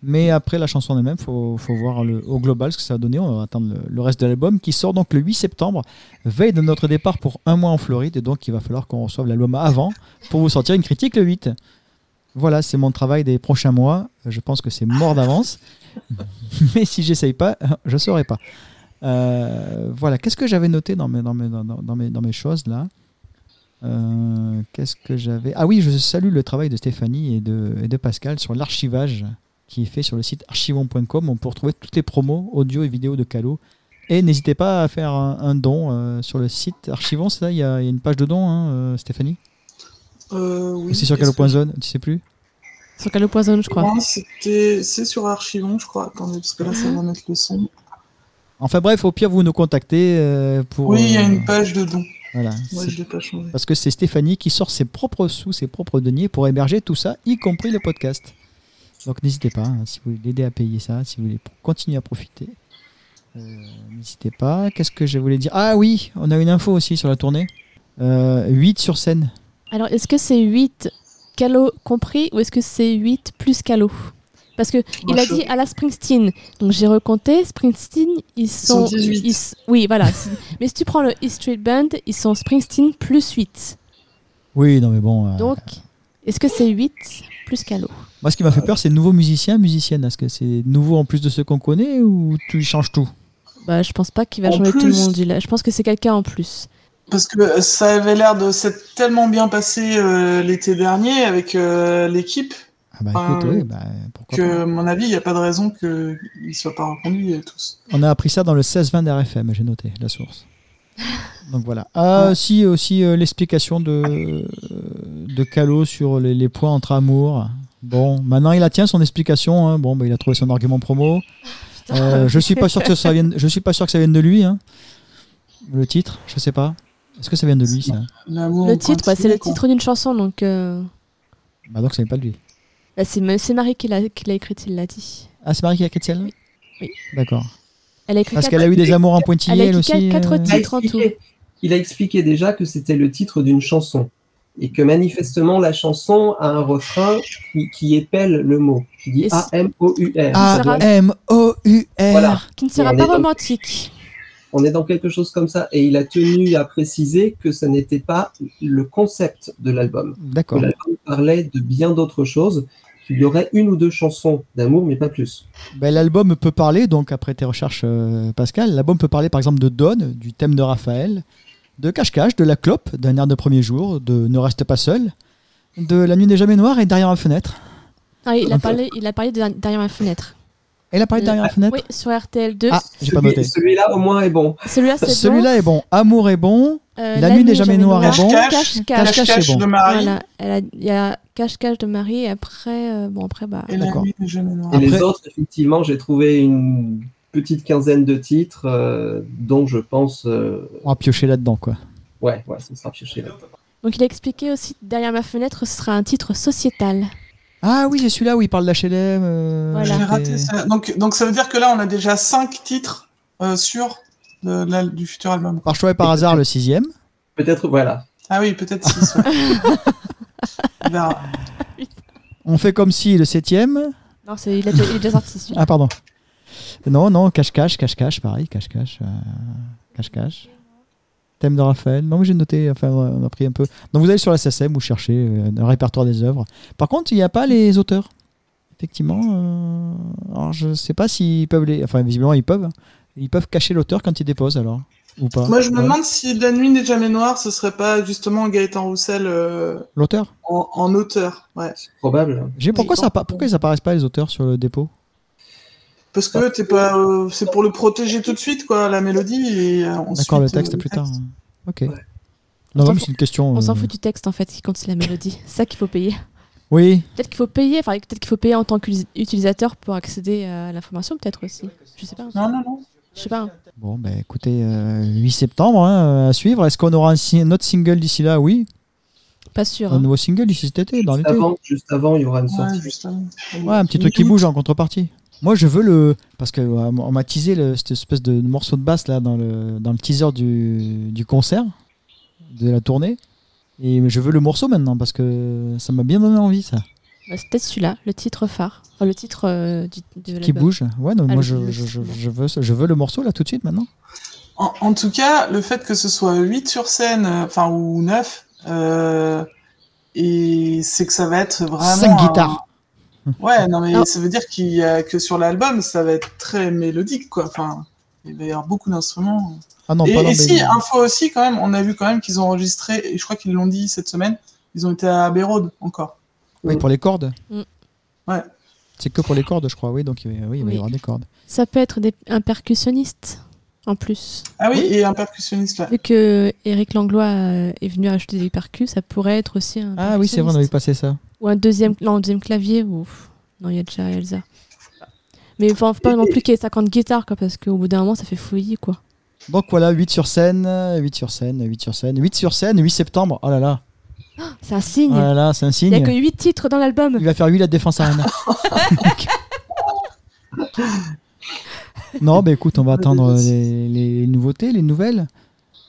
Speaker 1: Mais après la chanson elle-même, faut, faut voir au global ce que ça va donner. On va attendre le, reste de l'album qui sort donc le 8 septembre, veille de notre départ pour un mois en Floride. Et donc, il va falloir qu'on reçoive l'album avant pour vous sortir une critique le 8. Voilà, c'est mon travail des prochains mois. Je pense que c'est mort d'avance. Mais si j'essaye pas, je ne saurais pas. Euh, voilà, qu'est-ce que j'avais noté dans mes, choses là? Euh, Qu'est-ce que j'avais? Ah oui, je salue le travail de Stéphanie et de Pascal sur l'archivage qui est fait sur le site archivon.com. On peut retrouver toutes les promos audio et vidéo de Calo. Et n'hésitez pas à faire un, un don euh, sur le site Archivon, c'est ça? Il y, a, il y a une page de don, hein, euh, Stéphanie?
Speaker 3: Euh, oui,
Speaker 1: Ou c'est sur
Speaker 3: que-
Speaker 1: calo.zone, tu sais plus?
Speaker 4: Sur Calo Poison, je crois.
Speaker 3: Non, c'était, c'est sur Archivon, je crois. Attendez, parce que là, ça va mettre le son.
Speaker 1: Enfin bref, au pire, vous nous contactez euh, pour.
Speaker 3: Oui, il y a une page de don.
Speaker 1: Voilà.
Speaker 3: Moi, je pas changé.
Speaker 1: Parce que c'est Stéphanie qui sort ses propres sous, ses propres deniers pour héberger tout ça, y compris le podcast. Donc n'hésitez pas, hein, si vous voulez l'aider à payer ça, si vous voulez continuer à profiter. euh, n'hésitez pas. Qu'est-ce que je voulais dire? Ah oui, on a une info aussi sur la tournée. Euh, 8 sur scène.
Speaker 4: Alors, est-ce que c'est 8 Calo compris ou est-ce que c'est 8 plus Calo? Parce que il a
Speaker 3: je-
Speaker 4: dit à la Springsteen. Donc j'ai recompté. Springsteen, ils sont.
Speaker 3: sont 18.
Speaker 4: ils s- oui, voilà. Mais si tu prends le E Street Band, ils sont Springsteen plus 8.
Speaker 1: Oui, non mais bon. euh,
Speaker 4: Donc, est-ce que c'est 8 plus Calo?
Speaker 1: Moi, ce qui m'a fait peur, c'est nouveaux musiciens, musiciennes. Est-ce que c'est nouveau en plus de ceux qu'on connaît ou tu changes tout
Speaker 4: Bah, je pense pas qu'il va
Speaker 3: En
Speaker 4: changer tout le monde. il a- Je pense que c'est quelqu'un en plus.
Speaker 3: Parce que ça avait l'air de s'être tellement bien passé euh, l'été dernier avec euh, l'équipe.
Speaker 1: Ah bah écoute, oui, bah, pourquoi
Speaker 3: Que,
Speaker 1: pas.
Speaker 3: à mon avis, il n'y a pas de raison qu'ils ne soient pas reconduits euh, tous.
Speaker 1: On a appris ça dans le 16-20 d'RFM, j'ai noté la source. Donc voilà. Ah, si, aussi euh, l'explication de, de Calo sur les, les points entre amour. Bon, maintenant il a tient son explication. hein. Bon, bah, il a trouvé son argument promo. Euh, je suis pas sûr que ça vienne. Je suis pas sûr que ça vienne de lui. hein. Le titre, je sais pas. Est-ce que ça vient de lui ça?
Speaker 4: Le titre, bah, c'est le titre d'une chanson, donc euh,
Speaker 1: Bah donc ça vient pas de lui.
Speaker 4: bah, c'est Ma- c'est Marie qui l'a qui l'a écrite, il l'a dit.
Speaker 1: Ah, c'est Marie qui a écrit celle-là?
Speaker 4: Oui.
Speaker 1: D'accord.
Speaker 4: Elle a écrit
Speaker 1: Parce qu'elle a eu des amours en
Speaker 4: Elle a
Speaker 1: pointillé, elle
Speaker 4: écrit
Speaker 1: aussi.
Speaker 4: quatre
Speaker 1: euh,
Speaker 4: titres en tout.
Speaker 2: il a expliqué déjà que c'était le titre d'une chanson et que manifestement la chanson a un refrain qui, qui épelle le mot, qui dit A-M-O-U-R.
Speaker 1: Ah,
Speaker 4: sera-
Speaker 1: A-M-O-U-R.
Speaker 2: Voilà.
Speaker 4: qui ne sera pas
Speaker 2: dans-
Speaker 4: romantique.
Speaker 2: On est dans quelque chose comme ça et il a tenu à préciser que ce n'était pas le concept de l'album.
Speaker 1: D'accord.
Speaker 2: l'album parlait de bien d'autres choses, qu'il y aurait une ou deux chansons d'amour, mais pas plus.
Speaker 1: Ben, l'album peut parler, donc après tes recherches, euh, Pascal, l'album peut parler par exemple de Donne, du thème de Raphaël, de Cache-Cache, de La Clope, d'un air de premier jour, de Ne reste pas seul, de La nuit n'est jamais noire et Derrière ma fenêtre.
Speaker 4: Ah, il, a parlé, il a parlé de derrière ma fenêtre.
Speaker 1: Elle a parlé de Derrière ma fenêtre
Speaker 4: Oui, sur RTL2.
Speaker 1: Ah, j'ai pas noté.
Speaker 2: Celui-là, au moins, est bon.
Speaker 4: Celui-là, c'est
Speaker 1: Celui-là est bon. Amour est bon.
Speaker 4: bon. Euh,
Speaker 1: La nuit n'est jamais noire
Speaker 3: est bon.
Speaker 4: Cache, cache.
Speaker 1: Cache-cache,
Speaker 3: Cache-cache
Speaker 1: bon.
Speaker 3: de Marie
Speaker 4: Voilà, il y a cache-cache de Marie et après, euh, bon après bah.
Speaker 3: et la nuit n'est jamais noire.
Speaker 2: Et les autres, effectivement, j'ai trouvé une petite quinzaine de titres euh, dont je pense. euh,
Speaker 1: On va piocher là-dedans, quoi.
Speaker 2: ouais, ouais, ça sera pioché là.
Speaker 4: Donc il a expliqué aussi derrière ma fenêtre, ce sera un titre sociétal.
Speaker 1: Ah oui, c'est celui-là où il parle d'HLM. euh,
Speaker 4: Voilà.
Speaker 3: J'ai raté ça. Donc, donc ça veut dire que là, on a déjà 5 titres euh, sur le- la- du futur album.
Speaker 1: Par choix et par hasard, le sixième.
Speaker 2: Peut-être, voilà.
Speaker 3: Ah oui, peut-être 6. On verra.
Speaker 1: On fait comme si le septième.
Speaker 4: Non, c'est il, a déjà- il est déjà sorti celui-là.
Speaker 1: Ah, pardon. Non, non, cache-cache, cache-cache, pareil, cache-cache, euh, cache-cache. Thème de Raphaël. Non, mais j'ai noté, enfin, on a pris un peu. Donc vous allez sur la SSM, vous cherchez euh, le répertoire des œuvres. Par contre, il n'y a pas les auteurs. Effectivement. euh, Alors, je sais pas s'ils peuvent les. Enfin, visiblement, ils peuvent. Ils peuvent cacher l'auteur quand ils déposent, alors. Ou pas.
Speaker 3: Moi, je me
Speaker 1: Ouais.
Speaker 3: demande si La nuit n'est jamais noire, ce serait pas justement Gaëtan Roussel euh,
Speaker 1: L'auteur?
Speaker 3: en, en auteur. Ouais.
Speaker 2: C'est probable.
Speaker 1: J'ai pourquoi, ça, pourquoi ils apparaissent pas, les auteurs, sur le dépôt?
Speaker 3: Parce que t'es pas, euh, c'est pour le protéger tout de suite, quoi, la mélodie. Et euh, ensuite,
Speaker 1: D'accord, le texte
Speaker 3: euh,
Speaker 1: plus tard. Ok.
Speaker 2: Ouais.
Speaker 1: Non,
Speaker 4: On
Speaker 1: non,
Speaker 4: s'en
Speaker 1: mais
Speaker 4: fout-
Speaker 1: c'est une question.
Speaker 4: On s'en
Speaker 1: euh,
Speaker 4: fout du texte en fait, qui compte c'est la mélodie. C'est ça qu'il faut payer.
Speaker 1: Oui,
Speaker 4: Peut-être qu'il faut payer, enfin peut-être qu'il faut payer en tant qu'utilisateur pour accéder à l'information, peut-être aussi. Je sais pas.
Speaker 3: Non, non, non.
Speaker 4: Je sais pas.
Speaker 1: Bon, ben écoutez, euh, 8 septembre hein, à suivre. Est-ce qu'on aura un, si- un autre single d'ici là? Oui.
Speaker 4: Pas sûr.
Speaker 1: Un
Speaker 4: hein.
Speaker 1: nouveau single d'ici cet été, dans
Speaker 2: Juste
Speaker 1: l'été?
Speaker 2: avant, juste avant, il y aura une
Speaker 3: Ouais,
Speaker 2: sortie.
Speaker 3: juste avant.
Speaker 1: Ouais, un petit truc qui bouge en contrepartie. Moi, je veux le. Parce qu'on m'a teasé le- cette espèce de morceau de basse là dans le, dans le teaser du, du concert, de la tournée. Et je veux le morceau maintenant parce que ça m'a bien donné envie ça.
Speaker 4: Bah, c'est peut-être celui-là, le titre phare. Enfin, le titre euh, du, de
Speaker 1: Qui bouge. Ouais, non,
Speaker 4: Ah,
Speaker 1: moi je, je, je,
Speaker 4: titre.
Speaker 1: je veux, je veux le morceau là tout de suite maintenant.
Speaker 3: En, en tout cas, le fait que ce soit 8 sur scène, euh, enfin, ou 9, euh, et c'est que ça va être vraiment.
Speaker 1: 5
Speaker 3: un-
Speaker 1: guitares.
Speaker 3: Ouais, non, mais ça veut dire qu'il y a que sur l'album, ça va être très mélodique, quoi. Enfin, il va y avoir beaucoup d'instruments.
Speaker 1: Ah non,
Speaker 3: et
Speaker 1: pas dans
Speaker 3: et si, info aussi, quand même, on a vu quand même qu'ils ont enregistré, et je crois qu'ils l'ont dit cette semaine, ils ont été à Abbey Road encore.
Speaker 1: Oui, pour les cordes.
Speaker 4: Mm.
Speaker 3: Ouais.
Speaker 1: C'est que pour les cordes, je crois. Oui, donc il va- oui, il va y
Speaker 4: Oui.
Speaker 1: avoir des cordes.
Speaker 4: Ça peut être des, un percussionniste en plus.
Speaker 3: Ah oui,
Speaker 1: Oui.
Speaker 3: et un percussionniste, ouais.
Speaker 4: Vu que Eric Langlois euh, est venu ajouter des percus, ça pourrait être aussi un.
Speaker 1: Ah oui, c'est vrai, on avait passé ça.
Speaker 4: Ou un deuxième, non, un deuxième clavier. Ou... Non, il y a déjà Elsa. Mais enfin, faut pas non plus qu'il y ait 50 guitares, quoi, parce qu'au bout d'un moment, ça fait fouillis, quoi.
Speaker 1: Donc voilà, 8 sur scène, 8 sur scène, 8 sur scène, 8 sur scène, 8 septembre. Oh là là,
Speaker 4: C'est un signe.
Speaker 1: oh là là, c'est un
Speaker 4: Il n'y a
Speaker 1: signe.
Speaker 4: que 8 titres dans l'album.
Speaker 1: Il va faire 8 la défense arena. non, bah écoute, on va attendre les, les nouveautés, les nouvelles.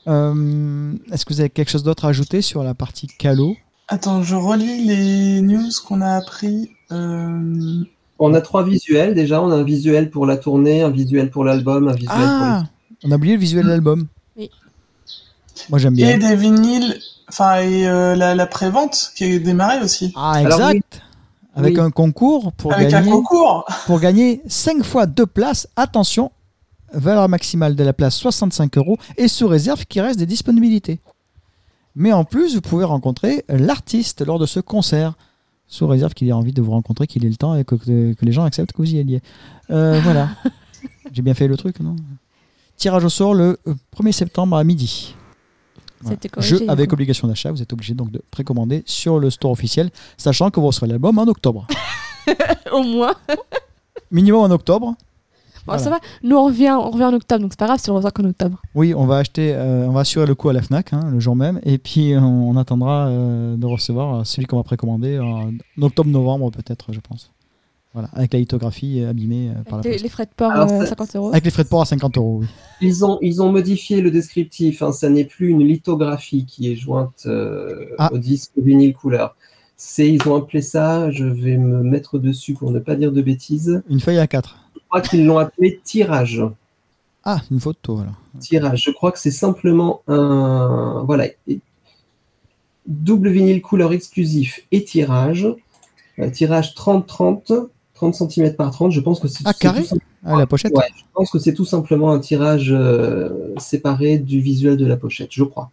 Speaker 1: Euh, Est-ce que vous avez quelque chose d'autre à ajouter sur la partie Calo?
Speaker 3: Attends, je relis les news qu'on a appris. Euh...
Speaker 2: On a trois visuels déjà. On a un visuel pour la tournée, un visuel pour l'album, un visuel
Speaker 1: Ah On a oublié le visuel de l'album.
Speaker 4: Oui.
Speaker 1: Moi j'aime
Speaker 3: Et
Speaker 1: bien.
Speaker 3: des vinyles, enfin, et euh, la, la prévente qui est démarrée aussi.
Speaker 1: Ah,
Speaker 2: Alors,
Speaker 1: exact Avec
Speaker 2: Oui.
Speaker 1: un concours pour
Speaker 3: Avec
Speaker 1: gagner.
Speaker 3: un concours.
Speaker 1: pour gagner 5 fois 2 places. Attention, valeur maximale de la place 65 euros et sous réserve qu'il reste des disponibilités. Mais en plus, vous pouvez rencontrer l'artiste lors de ce concert. Sous réserve qu'il ait envie de vous rencontrer, qu'il ait le temps et que, les gens acceptent que vous y alliez. Euh, voilà. J'ai bien fait le truc, non? Tirage au sort le euh, 1er septembre à midi. Voilà.
Speaker 4: Corrigé,
Speaker 1: Jeu avec obligation d'achat, vous êtes obligé donc de précommander sur le store officiel, sachant que vous recevrez l'album en octobre.
Speaker 4: Au moins.
Speaker 1: Minimum en octobre.
Speaker 4: Bon,
Speaker 1: Voilà.
Speaker 4: ça va. Nous, on revient, on revient en octobre, donc c'est pas grave si on revient qu'en octobre.
Speaker 1: Oui, on va acheter, euh, on va assurer le coup à la Fnac hein, le jour même, et puis on, on attendra euh, de recevoir euh, celui qu'on va précommander en octobre-novembre peut-être, je pense. Voilà, avec la lithographie euh, abîmée euh, par la
Speaker 4: Avec les,
Speaker 1: poste.
Speaker 4: les frais de port,
Speaker 2: Alors,
Speaker 4: euh,
Speaker 2: ça-
Speaker 4: 50 euros.
Speaker 1: Avec les frais de port à 50 euros, oui.
Speaker 2: Ils ont, ils ont modifié le descriptif. hein. Ça n'est plus une lithographie qui est jointe euh,
Speaker 1: Ah.
Speaker 2: au disque vinyle couleur. C'est, ils ont appelé ça, je vais me mettre dessus pour ne pas dire de bêtises.
Speaker 1: Une feuille à 4.
Speaker 2: Je crois qu'ils l'ont appelé tirage.
Speaker 1: Ah, une photo, voilà.
Speaker 2: Tirage. Je crois que c'est simplement un. Voilà. Double vinyle couleur exclusif et tirage. Euh, tirage 30-30, 30 cm par 30. Je pense que c'est
Speaker 1: Ah, carré
Speaker 2: tout
Speaker 1: Ah, la pochette
Speaker 2: Ouais, je pense que c'est tout simplement un tirage euh, séparé du visuel de la pochette, je crois.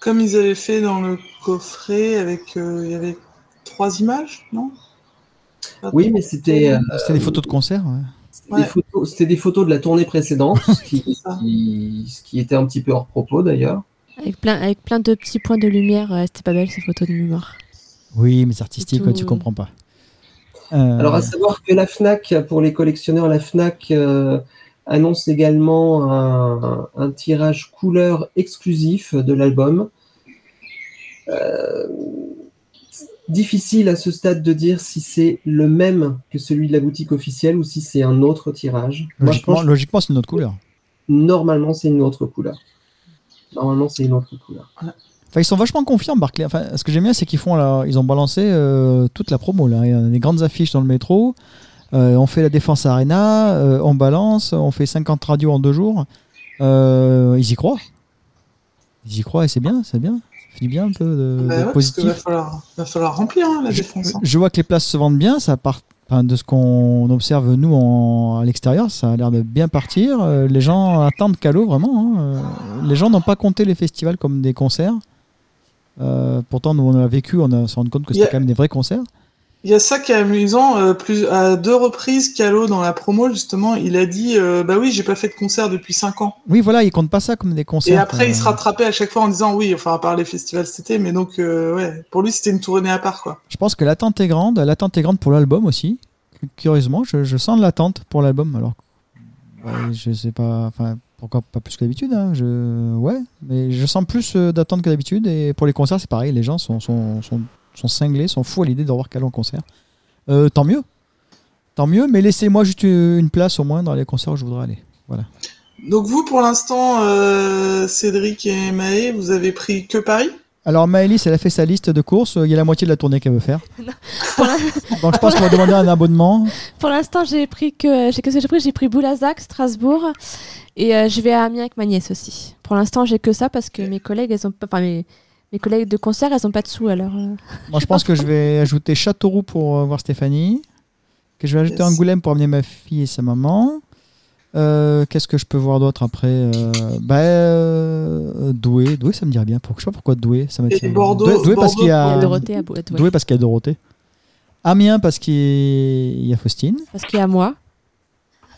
Speaker 3: Comme ils avaient fait dans le coffret avec, euh, il y avait trois images, non? Pas
Speaker 2: Oui, mais c'était euh,
Speaker 1: C'était des photos de concert, ouais.
Speaker 2: C'était
Speaker 3: Ouais.
Speaker 2: des, photos- c'était des photos de la tournée précédente, ce qui,
Speaker 3: ça.
Speaker 2: qui- ce qui était un petit peu hors propos d'ailleurs.
Speaker 4: Avec plein, avec plein de petits points de lumière. euh, C'était pas belle ces photos de mémoire.
Speaker 1: Oui, mais c'est artistique,
Speaker 4: tout.
Speaker 1: tu comprends pas. Euh,
Speaker 2: Alors à savoir que la FNAC, pour les collectionneurs, la FNAC euh, annonce également un, un tirage couleur exclusif de l'album. Difficile à ce stade de dire si c'est le même que celui de la boutique officielle ou si c'est un autre tirage. Moi,
Speaker 1: logiquement,
Speaker 2: pense que
Speaker 1: logiquement, c'est une autre couleur.
Speaker 2: normalement c'est une autre couleur. Normalement c'est une autre couleur.
Speaker 1: Enfin, ils sont vachement confiants, Barclay. Enfin, ce que j'aime bien, c'est qu'ils font la- ils ont balancé euh, toute la promo. Là. Il y a des grandes affiches dans le métro. Euh, on fait la Défense Arena, euh, on balance, on fait 50 radios en deux jours. Ils y croient. Ils y croient et c'est bien, c'est bien. Bien un peu de,
Speaker 3: Bah ouais, va
Speaker 1: positif.
Speaker 3: falloir, va falloir remplir hein, la
Speaker 1: Je,
Speaker 3: défense. hein.
Speaker 1: je vois que les places se vendent bien, ça part enfin, de ce qu'on observe nous en- à l'extérieur, ça a l'air de bien partir. Euh, les gens attendent Calo vraiment. hein. Euh, les gens n'ont pas compté les festivals comme des concerts. Euh, pourtant, nous on a vécu, on a- s'est rendu compte que c'était
Speaker 3: Yeah.
Speaker 1: quand même des vrais concerts.
Speaker 3: Il y a ça qui est amusant. euh, plus, à deux reprises, Calo, dans la promo, justement, il a dit euh, Bah oui, j'ai pas fait de concert depuis cinq ans.
Speaker 1: Oui, voilà, ils comptent pas ça comme des concerts.
Speaker 3: Et après, il
Speaker 1: Euh,
Speaker 3: se rattrapait à chaque fois en disant Oui, enfin, à part les festivals cet été, mais donc, ouais, pour lui, c'était une tournée à part, quoi.
Speaker 1: Je pense que l'attente est grande. L'attente est grande pour l'album aussi. Curieusement, je, je sens de l'attente pour l'album. Alors, ouais, je sais pas. Enfin, pourquoi pas plus que d'habitude hein, je, Ouais, mais je sens plus d'attente que d'habitude. Et pour les concerts, c'est pareil. Les gens sont, sont, sont, sont cinglés, sont fous à l'idée de revoir Calo en concert. Euh, tant mieux. Tant mieux, mais laissez-moi juste une place au moins dans les concerts où je voudrais aller.
Speaker 3: Donc, vous, pour l'instant, euh, Cédric et Maë, vous avez pris que Paris?
Speaker 1: Alors Maëlys, elle a fait sa liste de courses. Il y a la moitié de la tournée qu'elle veut faire. Donc je pense qu'on va demander un abonnement.
Speaker 4: Pour l'instant, j'ai pris que. j'ai- Qu'est-ce que j'ai pris? J'ai pris Boulazac, Strasbourg. Et euh, je vais à Amiens avec ma nièce aussi. Pour l'instant, j'ai que ça parce que mes collègues, elles ont pas. Enfin, mes, mes collègues de concert, elles ont pas de sous alors. euh,
Speaker 1: Moi, je pense que je vais ajouter Châteauroux pour euh, voir Stéphanie. Que je vais ajouter
Speaker 3: Yes.
Speaker 1: Angoulême pour amener ma fille et sa maman. Euh, Qu'est-ce que je peux voir d'autre après euh, bah, euh, Douai. Douai, ça me dirait bien. Pour- Je sais pas pourquoi Douai. Ça m'attire.
Speaker 3: Et Bordeaux-
Speaker 1: Douai, Douai parce qu'il y a.
Speaker 4: Dorothée à. Douai
Speaker 1: parce qu'il y a Dorothée. Amiens parce qu'il y a Faustine.
Speaker 4: Parce qu'il y a moi.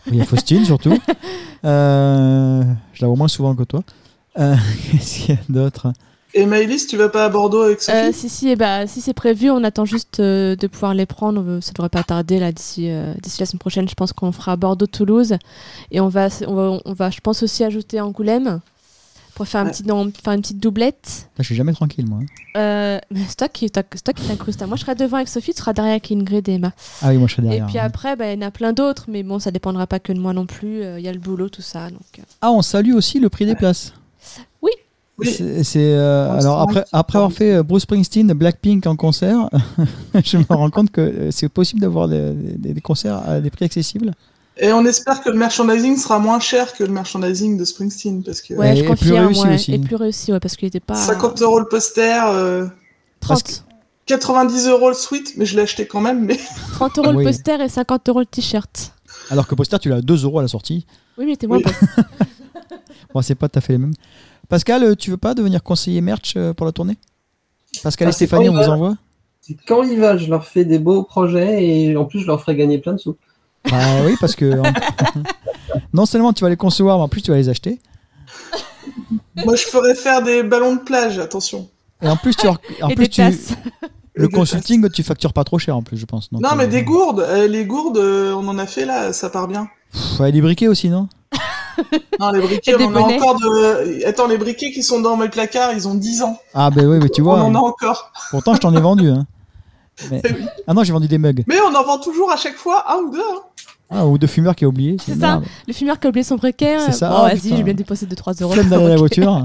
Speaker 1: Il y a Faustine surtout. Euh, je la vois moins souvent que toi. Euh, Qu'est-ce qu'il y a d'autre?
Speaker 3: Et Maëlys, tu vas pas à Bordeaux avec Sophie
Speaker 4: Euh, si, si, et bah, si c'est prévu, on attend juste euh, de pouvoir les prendre. Euh, Ça devrait pas tarder là d'ici euh, d'ici la semaine prochaine. Je pense qu'on fera Bordeaux-Toulouse et on va, on va, on va, je pense aussi ajouter Angoulême pour faire, un
Speaker 2: Ouais.
Speaker 4: petit, non, faire une petite doublette.
Speaker 1: Putain, Je suis jamais tranquille, moi. hein.
Speaker 4: Euh, mais c'est toi qui t'incrustes. Moi, je serai devant avec Sophie, tu seras derrière avec Ingrid et Emma.
Speaker 1: Ah oui, moi je serai derrière.
Speaker 4: et puis
Speaker 1: hein.
Speaker 4: après, bah, il y en a plein d'autres, mais bon, ça dépendra pas que de moi non plus. Euh, Il y a le boulot, tout ça. Donc.
Speaker 1: Ah, on salue aussi le prix des places.
Speaker 4: Oui.
Speaker 1: C'est, c'est, euh,
Speaker 3: On
Speaker 1: alors après, après avoir fait euh, Bruce Springsteen, Blackpink en concert, je me rends compte que euh, c'est possible d'avoir des, des- des concerts à des prix accessibles.
Speaker 3: Et on espère que le merchandising sera moins cher que le merchandising de Springsteen, parce que
Speaker 4: Ouais,
Speaker 1: Et-
Speaker 4: je
Speaker 1: et
Speaker 4: confirme.
Speaker 1: plus réussi
Speaker 4: ouais.
Speaker 1: aussi.
Speaker 4: Et plus réussi, ouais, parce qu'il était pas.
Speaker 3: 50 euros le poster, euh,
Speaker 4: 30,
Speaker 1: Parce
Speaker 3: 90 euros le suite, mais je l'ai acheté quand même. Mais
Speaker 4: 30 euros
Speaker 1: Oui.
Speaker 4: le poster et 50 euros le t-shirt.
Speaker 1: Alors que poster, tu l'as à 2 euros à la sortie.
Speaker 4: Oui, mais t'es moins
Speaker 3: Oui.
Speaker 4: bon.
Speaker 1: Bon, c'est pas tout à fait les mêmes. Pascal, euh, tu veux pas devenir conseiller merch euh, pour la tournée? Pascal
Speaker 2: Ah,
Speaker 1: et
Speaker 2: c'est
Speaker 1: Stéphanie, on vous envoie
Speaker 2: C'est quand ils veulent, je leur fais des beaux projets et en plus, je leur ferai gagner plein de sous.
Speaker 1: Bah oui, parce que non seulement tu vas les concevoir, mais en plus tu vas les acheter.
Speaker 3: Moi, je ferais faire des ballons de plage, attention.
Speaker 1: Et en plus, tu, en
Speaker 4: Et
Speaker 1: plus
Speaker 4: des
Speaker 1: tu, le
Speaker 3: des
Speaker 1: consulting, tu factures pas trop cher en plus, je pense. Donc,
Speaker 3: Non, mais
Speaker 1: euh,
Speaker 3: des gourdes, euh, les gourdes, euh, on en a fait là, ça part bien.
Speaker 1: pff, ouais, les briquets aussi, non?
Speaker 3: Non, les briquets, on en a encore de. Attends, les briquets qui sont dans mes placards, ils ont 10 ans.
Speaker 1: Ah ben oui, mais tu
Speaker 3: on
Speaker 1: vois.
Speaker 3: en a encore.
Speaker 1: Pourtant, je t'en ai vendu. Hein. Mais-
Speaker 3: Eh oui.
Speaker 1: Ah non, j'ai vendu des mugs.
Speaker 3: Mais on en vend toujours à chaque fois un ou deux. hein.
Speaker 1: Ah, ou deux fumeurs qui a oublié.
Speaker 4: C'est ça.
Speaker 1: merde.
Speaker 4: Le fumeur qui a oublié son briquet.
Speaker 1: C'est ça.
Speaker 4: Bon,
Speaker 1: Ah,
Speaker 4: vas-y, j'ai bien déposé 2-3 euros.
Speaker 1: Flemme d'aller à la voiture.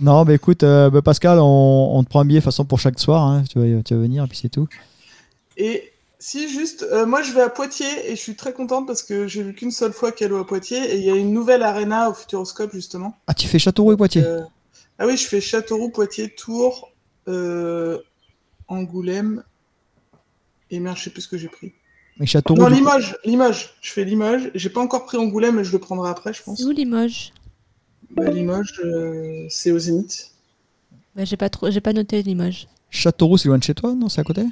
Speaker 1: non, bah écoute, euh, bah, Pascal, on, on te prend un billet de toute façon pour chaque soir. hein. Tu, vas, tu vas venir et puis c'est tout.
Speaker 3: Et si, juste, euh, moi je vais à Poitiers et je suis très contente parce que j'ai vu qu'une seule fois Calo à Poitiers et il y a une nouvelle arena au Futuroscope justement.
Speaker 1: Ah, tu fais Châteauroux et Poitiers?
Speaker 3: Euh, ah oui, je fais Châteauroux, Poitiers, Tours, euh, Angoulême et merde, je sais plus ce que j'ai pris.
Speaker 1: Mais Châteauroux.
Speaker 3: non, Limoges, Limoges. Je fais Limoges. J'ai pas encore pris Angoulême, mais je le prendrai après, je pense.
Speaker 4: C'est où Limoges?
Speaker 3: Bah, Limoges, euh, c'est au Zénith.
Speaker 4: bah, J'ai pas, trop... j'ai pas noté Limoges.
Speaker 1: Châteauroux, c'est loin de chez toi? Non, c'est à côté?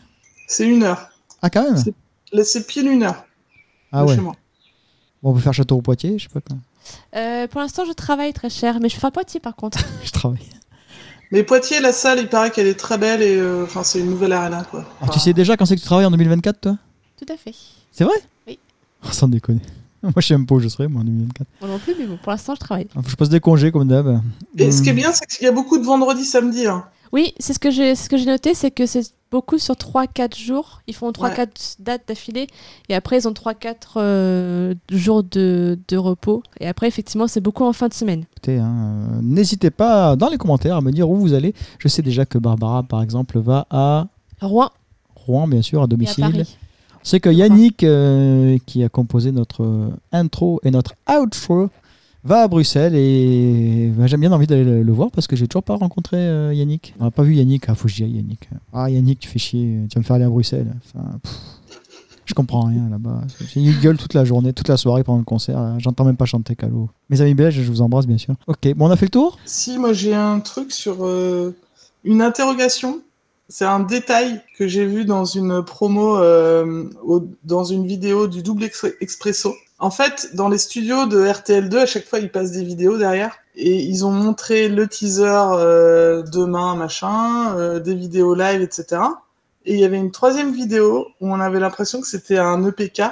Speaker 3: C'est une heure.
Speaker 1: Ah, quand même
Speaker 3: C'est- une heure
Speaker 1: Ah ouais. Bon, on peut faire Châteauroux-Poitiers, je sais pas quoi.
Speaker 4: Euh, pour l'instant, je travaille très cher, mais je fais pas Poitiers par contre.
Speaker 1: Je travaille.
Speaker 3: Mais Poitiers, la salle, il paraît qu'elle est très belle et euh, enfin, c'est une nouvelle arena quoi.
Speaker 1: Ah, tu sais déjà quand c'est que tu travailles en 2024, toi?
Speaker 4: Tout à fait.
Speaker 1: C'est vrai?
Speaker 4: Oui.
Speaker 1: Oh, sans déconner. Moi, je sais même pas où je serai, moi, en 2024.
Speaker 4: Moi non plus, mais bon, pour l'instant, je travaille.
Speaker 1: Faut que Je pose des congés, comme d'hab.
Speaker 3: Et ce qui est
Speaker 1: Hmm.
Speaker 3: bien, c'est qu'il y a beaucoup de vendredis, samedi. Hein.
Speaker 4: Oui, c'est ce que j'ai ce que j'ai noté, c'est que c'est beaucoup sur 3-4 jours. Ils font 3-4
Speaker 3: Ouais.
Speaker 4: dates d'affilée et après, ils ont 3-4 euh, jours de, de repos. Et après, effectivement, c'est beaucoup en fin de semaine.
Speaker 1: Écoutez, hein, euh, N'hésitez pas dans les commentaires à me dire où vous allez. Je sais déjà que Barbara, par exemple, va à
Speaker 4: Rouen
Speaker 1: Rouen, bien sûr, à domicile. C'est que Yannick, euh, qui a composé notre intro et notre outro, va à Bruxelles et bah, j'ai bien envie d'aller le, voir parce que j'ai toujours pas rencontré euh, Yannick. On n'a pas vu Yannick. Ah, faut que aille, Yannick. Ah, Yannick, tu fais chier. Tu vas me faire aller à Bruxelles. Je comprends rien là-bas. Une gueule toute la journée, toute la soirée pendant le concert. J'entends même pas chanter Calo. Mes amis belges, je vous embrasse bien sûr. Ok, bon, on a fait le tour?
Speaker 3: Si, moi j'ai un truc sur euh, une interrogation. C'est un détail que j'ai vu dans une promo, euh, dans une vidéo du double Ex- expresso. En fait, dans les studios de RTL2, à chaque fois, ils passent des vidéos derrière. Et ils ont montré le teaser euh, demain, machin, euh, des vidéos live, etc. Et il y avait une troisième vidéo où on avait l'impression que c'était un EPK,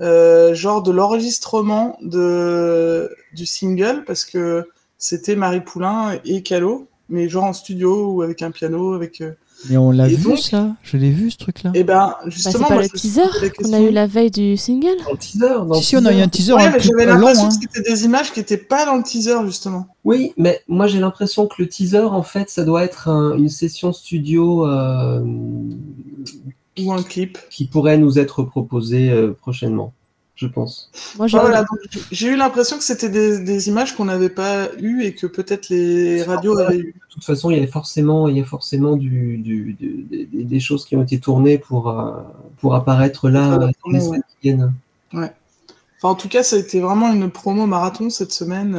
Speaker 3: euh, genre de l'enregistrement de du single, parce que c'était Marie Poulain et Calo, mais genre en studio ou avec un piano, avec.
Speaker 1: Mais on l'a vu
Speaker 3: donc-
Speaker 1: ça Je l'ai vu ce truc-là.
Speaker 3: Et ben
Speaker 4: Bah,
Speaker 3: justement,
Speaker 4: c'est pas
Speaker 3: moi,
Speaker 4: le teaser qu'on a eu la veille du single
Speaker 2: Dans le teaser. Dans le
Speaker 1: Si, si, on a eu
Speaker 2: teaser.
Speaker 1: un teaser
Speaker 3: Ouais, mais j'avais l'impression
Speaker 1: hein.
Speaker 3: que c'était des images qui étaient pas dans le teaser justement.
Speaker 2: Oui, mais moi j'ai l'impression que le teaser, en fait, ça doit être un- une session studio euh,
Speaker 3: Ou un clip.
Speaker 2: qui pourrait nous être proposée euh, prochainement, je pense.
Speaker 4: Moi, je
Speaker 3: Voilà, donc, j'ai eu l'impression que c'était des, des images qu'on n'avait pas eues et que peut-être les radios avaient eues.
Speaker 2: De toute façon, il y a forcément, il y a forcément du, du- du- des, des choses qui ont été tournées pour, euh, pour apparaître là
Speaker 3: Ouais,
Speaker 2: euh, dans les
Speaker 3: ouais.
Speaker 2: semaines qui viennent.
Speaker 3: Enfin, en tout cas, ça a été vraiment une promo marathon cette semaine.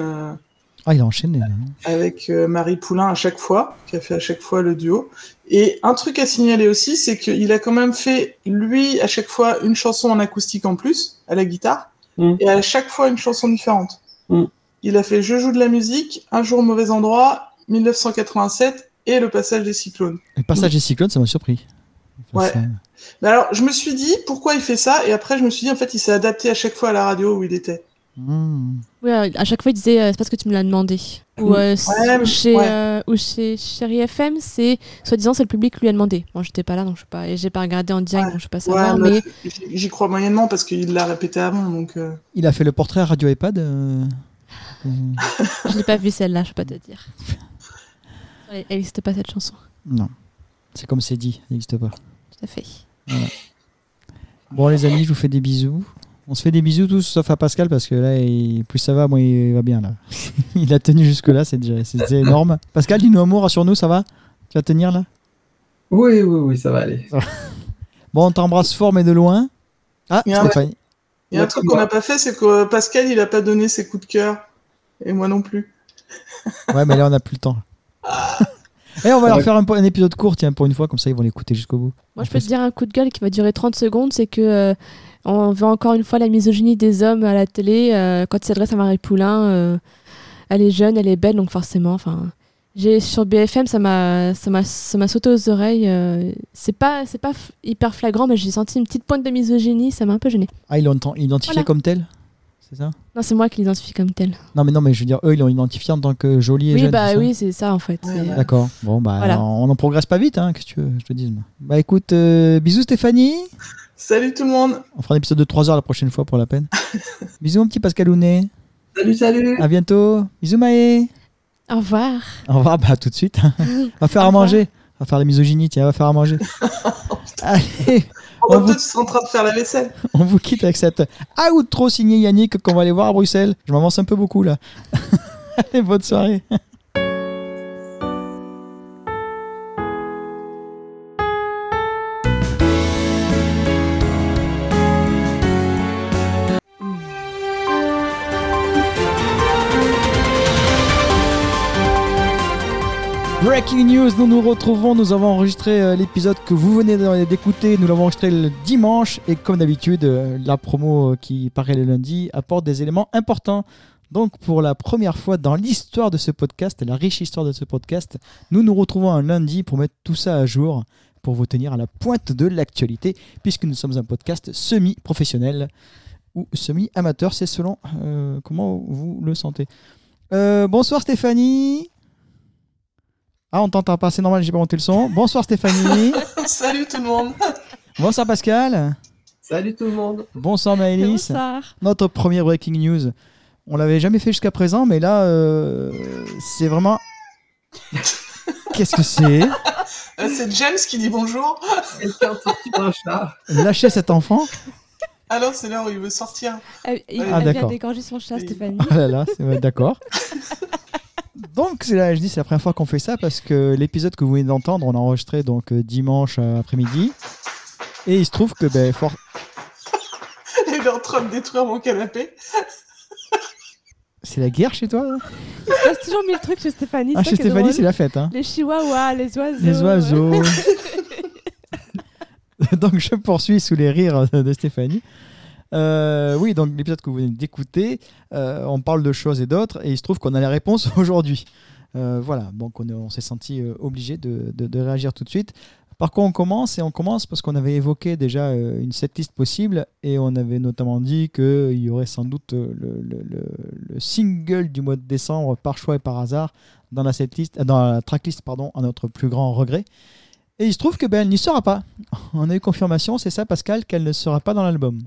Speaker 1: Ah, il a enchaîné. là.
Speaker 3: avec euh, Marie Poulain à chaque fois, qui a fait à chaque fois le duo. Et un truc à signaler aussi, c'est qu'il a quand même fait, lui, à chaque fois, une chanson en acoustique en plus, à la guitare,
Speaker 2: Mm.
Speaker 3: et à chaque fois une chanson différente.
Speaker 2: Mm.
Speaker 3: Il a fait Je joue de la musique, Un jour au mauvais endroit, 1987, et Le passage des cyclones.
Speaker 1: Le passage des cyclones, ça m'a surpris. Enfin,
Speaker 3: Ouais.
Speaker 1: ça-
Speaker 3: Mais alors, je me suis dit, pourquoi il fait ça Et après, je me suis dit, en fait, il s'est adapté à chaque fois à la radio où il était.
Speaker 1: Hmm.
Speaker 4: Oui, euh, à chaque fois, il disait euh, c'est parce que tu me l'as demandé. Ou, euh,
Speaker 3: Ouais,
Speaker 4: ou chez,
Speaker 3: ouais.
Speaker 4: euh, ou chez Chéri FM, c'est soi-disant c'est le public qui lui a demandé. Moi, j'étais pas là, donc je sais pas, et j'ai pas regardé en direct,
Speaker 3: Ouais.
Speaker 4: donc je sais pas savoir.
Speaker 3: mais
Speaker 4: mais
Speaker 3: j'y- crois moyennement parce qu'il l'a répété avant, donc... euh,
Speaker 1: Il a fait le portrait à Radio iPad. euh, euh,
Speaker 4: je n'ai pas vu celle-là, je peux pas te dire. Elle elle n'existe pas cette chanson,
Speaker 1: Non. C'est comme c'est dit, ça n'existe pas.
Speaker 4: tout à fait.
Speaker 1: Bon, les amis, je vous fais des bisous. On se fait des bisous tous, sauf à Pascal, parce que là, il- plus ça va, moins il va bien. là. il a tenu jusque-là, c'est déjà c'est énorme. Pascal, dis-nous un mot, rassure-nous, ça va? Tu vas tenir là?
Speaker 2: Oui, oui, oui, ça va aller.
Speaker 1: Bon, on t'embrasse fort, mais de loin. Ah,
Speaker 3: Il y a. Il y a un truc qu'on n'a pas fait, c'est que euh, Pascal, il a pas donné ses coups de cœur. Et moi non plus.
Speaker 1: Ouais, mais là, on n'a plus le temps. Et on va leur faire un, un épisode court, tiens, pour une fois, comme ça ils vont l'écouter jusqu'au bout.
Speaker 4: Moi, je peux te dire un coup de gueule qui va durer 30 secondes, c'est que euh, on veut encore une fois la misogynie des hommes à la télé. euh, quand il s'adresse à Marie Poulain, euh, elle est jeune, elle est belle, donc forcément, enfin, j'ai sur BFM, ça m'a, ça m'a, ça m'a sauté aux oreilles. euh, c'est pas, c'est pas f- hyper flagrant, mais j'ai senti une petite pointe de misogynie, ça m'a un peu gêné.
Speaker 1: Ah, ils l'ont ent- identifié
Speaker 4: Voilà.
Speaker 1: comme tel C'est ça?
Speaker 4: Non, c'est moi qui l'identifie comme tel.
Speaker 1: Non, mais non, mais je veux dire, eux, ils l'ont identifié en tant que jolie et
Speaker 4: Oui,
Speaker 1: jeune.
Speaker 4: bah oui, c'est ça en fait.
Speaker 3: Ouais,
Speaker 4: c'est-
Speaker 3: ouais.
Speaker 1: D'accord. Bon, bah,
Speaker 4: Voilà.
Speaker 1: on n'en progresse pas vite, hein, que tu veux, je te dise. moi. Bah écoute, euh, bisous Stéphanie.
Speaker 3: Salut tout le monde.
Speaker 1: On fera un épisode de 3 heures la prochaine fois pour la peine. bisous mon petit Pascalounet.
Speaker 2: Salut, salut
Speaker 1: À bientôt. Bisous Maë.
Speaker 4: Au revoir.
Speaker 1: Au revoir, bah tout de suite. va faire à manger. Va faire la misogynie, tiens, va faire à manger. Allez,
Speaker 3: Pendant
Speaker 1: vous-
Speaker 3: que toi, tu seras en train de faire la vaisselle.
Speaker 1: on vous quitte avec cette outro signée Yannick qu'on va aller voir à Bruxelles. Je m'avance un peu beaucoup là. Allez, bonne soirée. Breaking news, nous nous retrouvons, nous avons enregistré euh, l'épisode que vous venez d'écouter, nous l'avons enregistré le dimanche et comme d'habitude, euh, la promo euh, qui paraît le lundi apporte des éléments importants. Donc pour la première fois dans l'histoire de ce podcast, la riche histoire de ce podcast, nous nous retrouvons un lundi pour mettre tout ça à jour, pour vous tenir à la pointe de l'actualité, puisque nous sommes un podcast semi-professionnel ou semi-amateur, c'est selon comment vous le sentez. Bonsoir Stéphanie. Ah, on t'entend pas, c'est normal, j'ai pas monté le son. Bonsoir Stéphanie.
Speaker 3: Salut tout le monde.
Speaker 1: Bonsoir Pascal.
Speaker 2: Salut tout le monde
Speaker 1: Bonsoir Maëlys.
Speaker 4: Bonsoir.
Speaker 1: Notre premier breaking news. On l'avait jamais fait jusqu'à présent, mais là, euh, c'est vraiment. Qu'est-ce que c'est?
Speaker 3: Euh, c'est James qui dit bonjour.
Speaker 1: Lâchez cet enfant.
Speaker 3: Alors c'est l'heure où il veut sortir.
Speaker 4: Elle, il-
Speaker 3: Ah,
Speaker 4: elle vient d'égorger son chat. Stéphanie.
Speaker 1: Ah là là, d'accord. Donc là, je dis, c'est la première fois qu'on fait ça parce que l'épisode que vous venez d'entendre, on l'a enregistré donc euh, dimanche euh, après-midi, et il se trouve que ben, fort...
Speaker 3: Il est en train de détruire mon canapé.
Speaker 1: c'est la guerre chez toi. là
Speaker 4: Il se passe toujours mille trucs chez Stéphanie.
Speaker 1: Ah chez Stéphanie, c'est la fête. Hein.
Speaker 4: Les chihuahuas, les oiseaux.
Speaker 1: Les oiseaux. donc je poursuis sous les rires de Stéphanie. Euh, oui, donc l'épisode que vous venez d'écouter, euh, on parle de choses et d'autres, et il se trouve qu'on a les réponses aujourd'hui. Euh, voilà, donc on, est- on s'est senti obligé de, réagir tout de suite. Par quoi on commence? Et on commence parce qu'on avait évoqué déjà une setlist possible, et on avait notamment dit qu'il y aurait sans doute le, le- le- le single du mois de décembre par choix et par hasard dans la setlist, dans la tracklist, pardon, à notre plus grand regret. Et il se trouve que ben, elle n'y sera pas. On a eu confirmation, c'est ça Pascal, qu'elle ne sera pas dans l'album.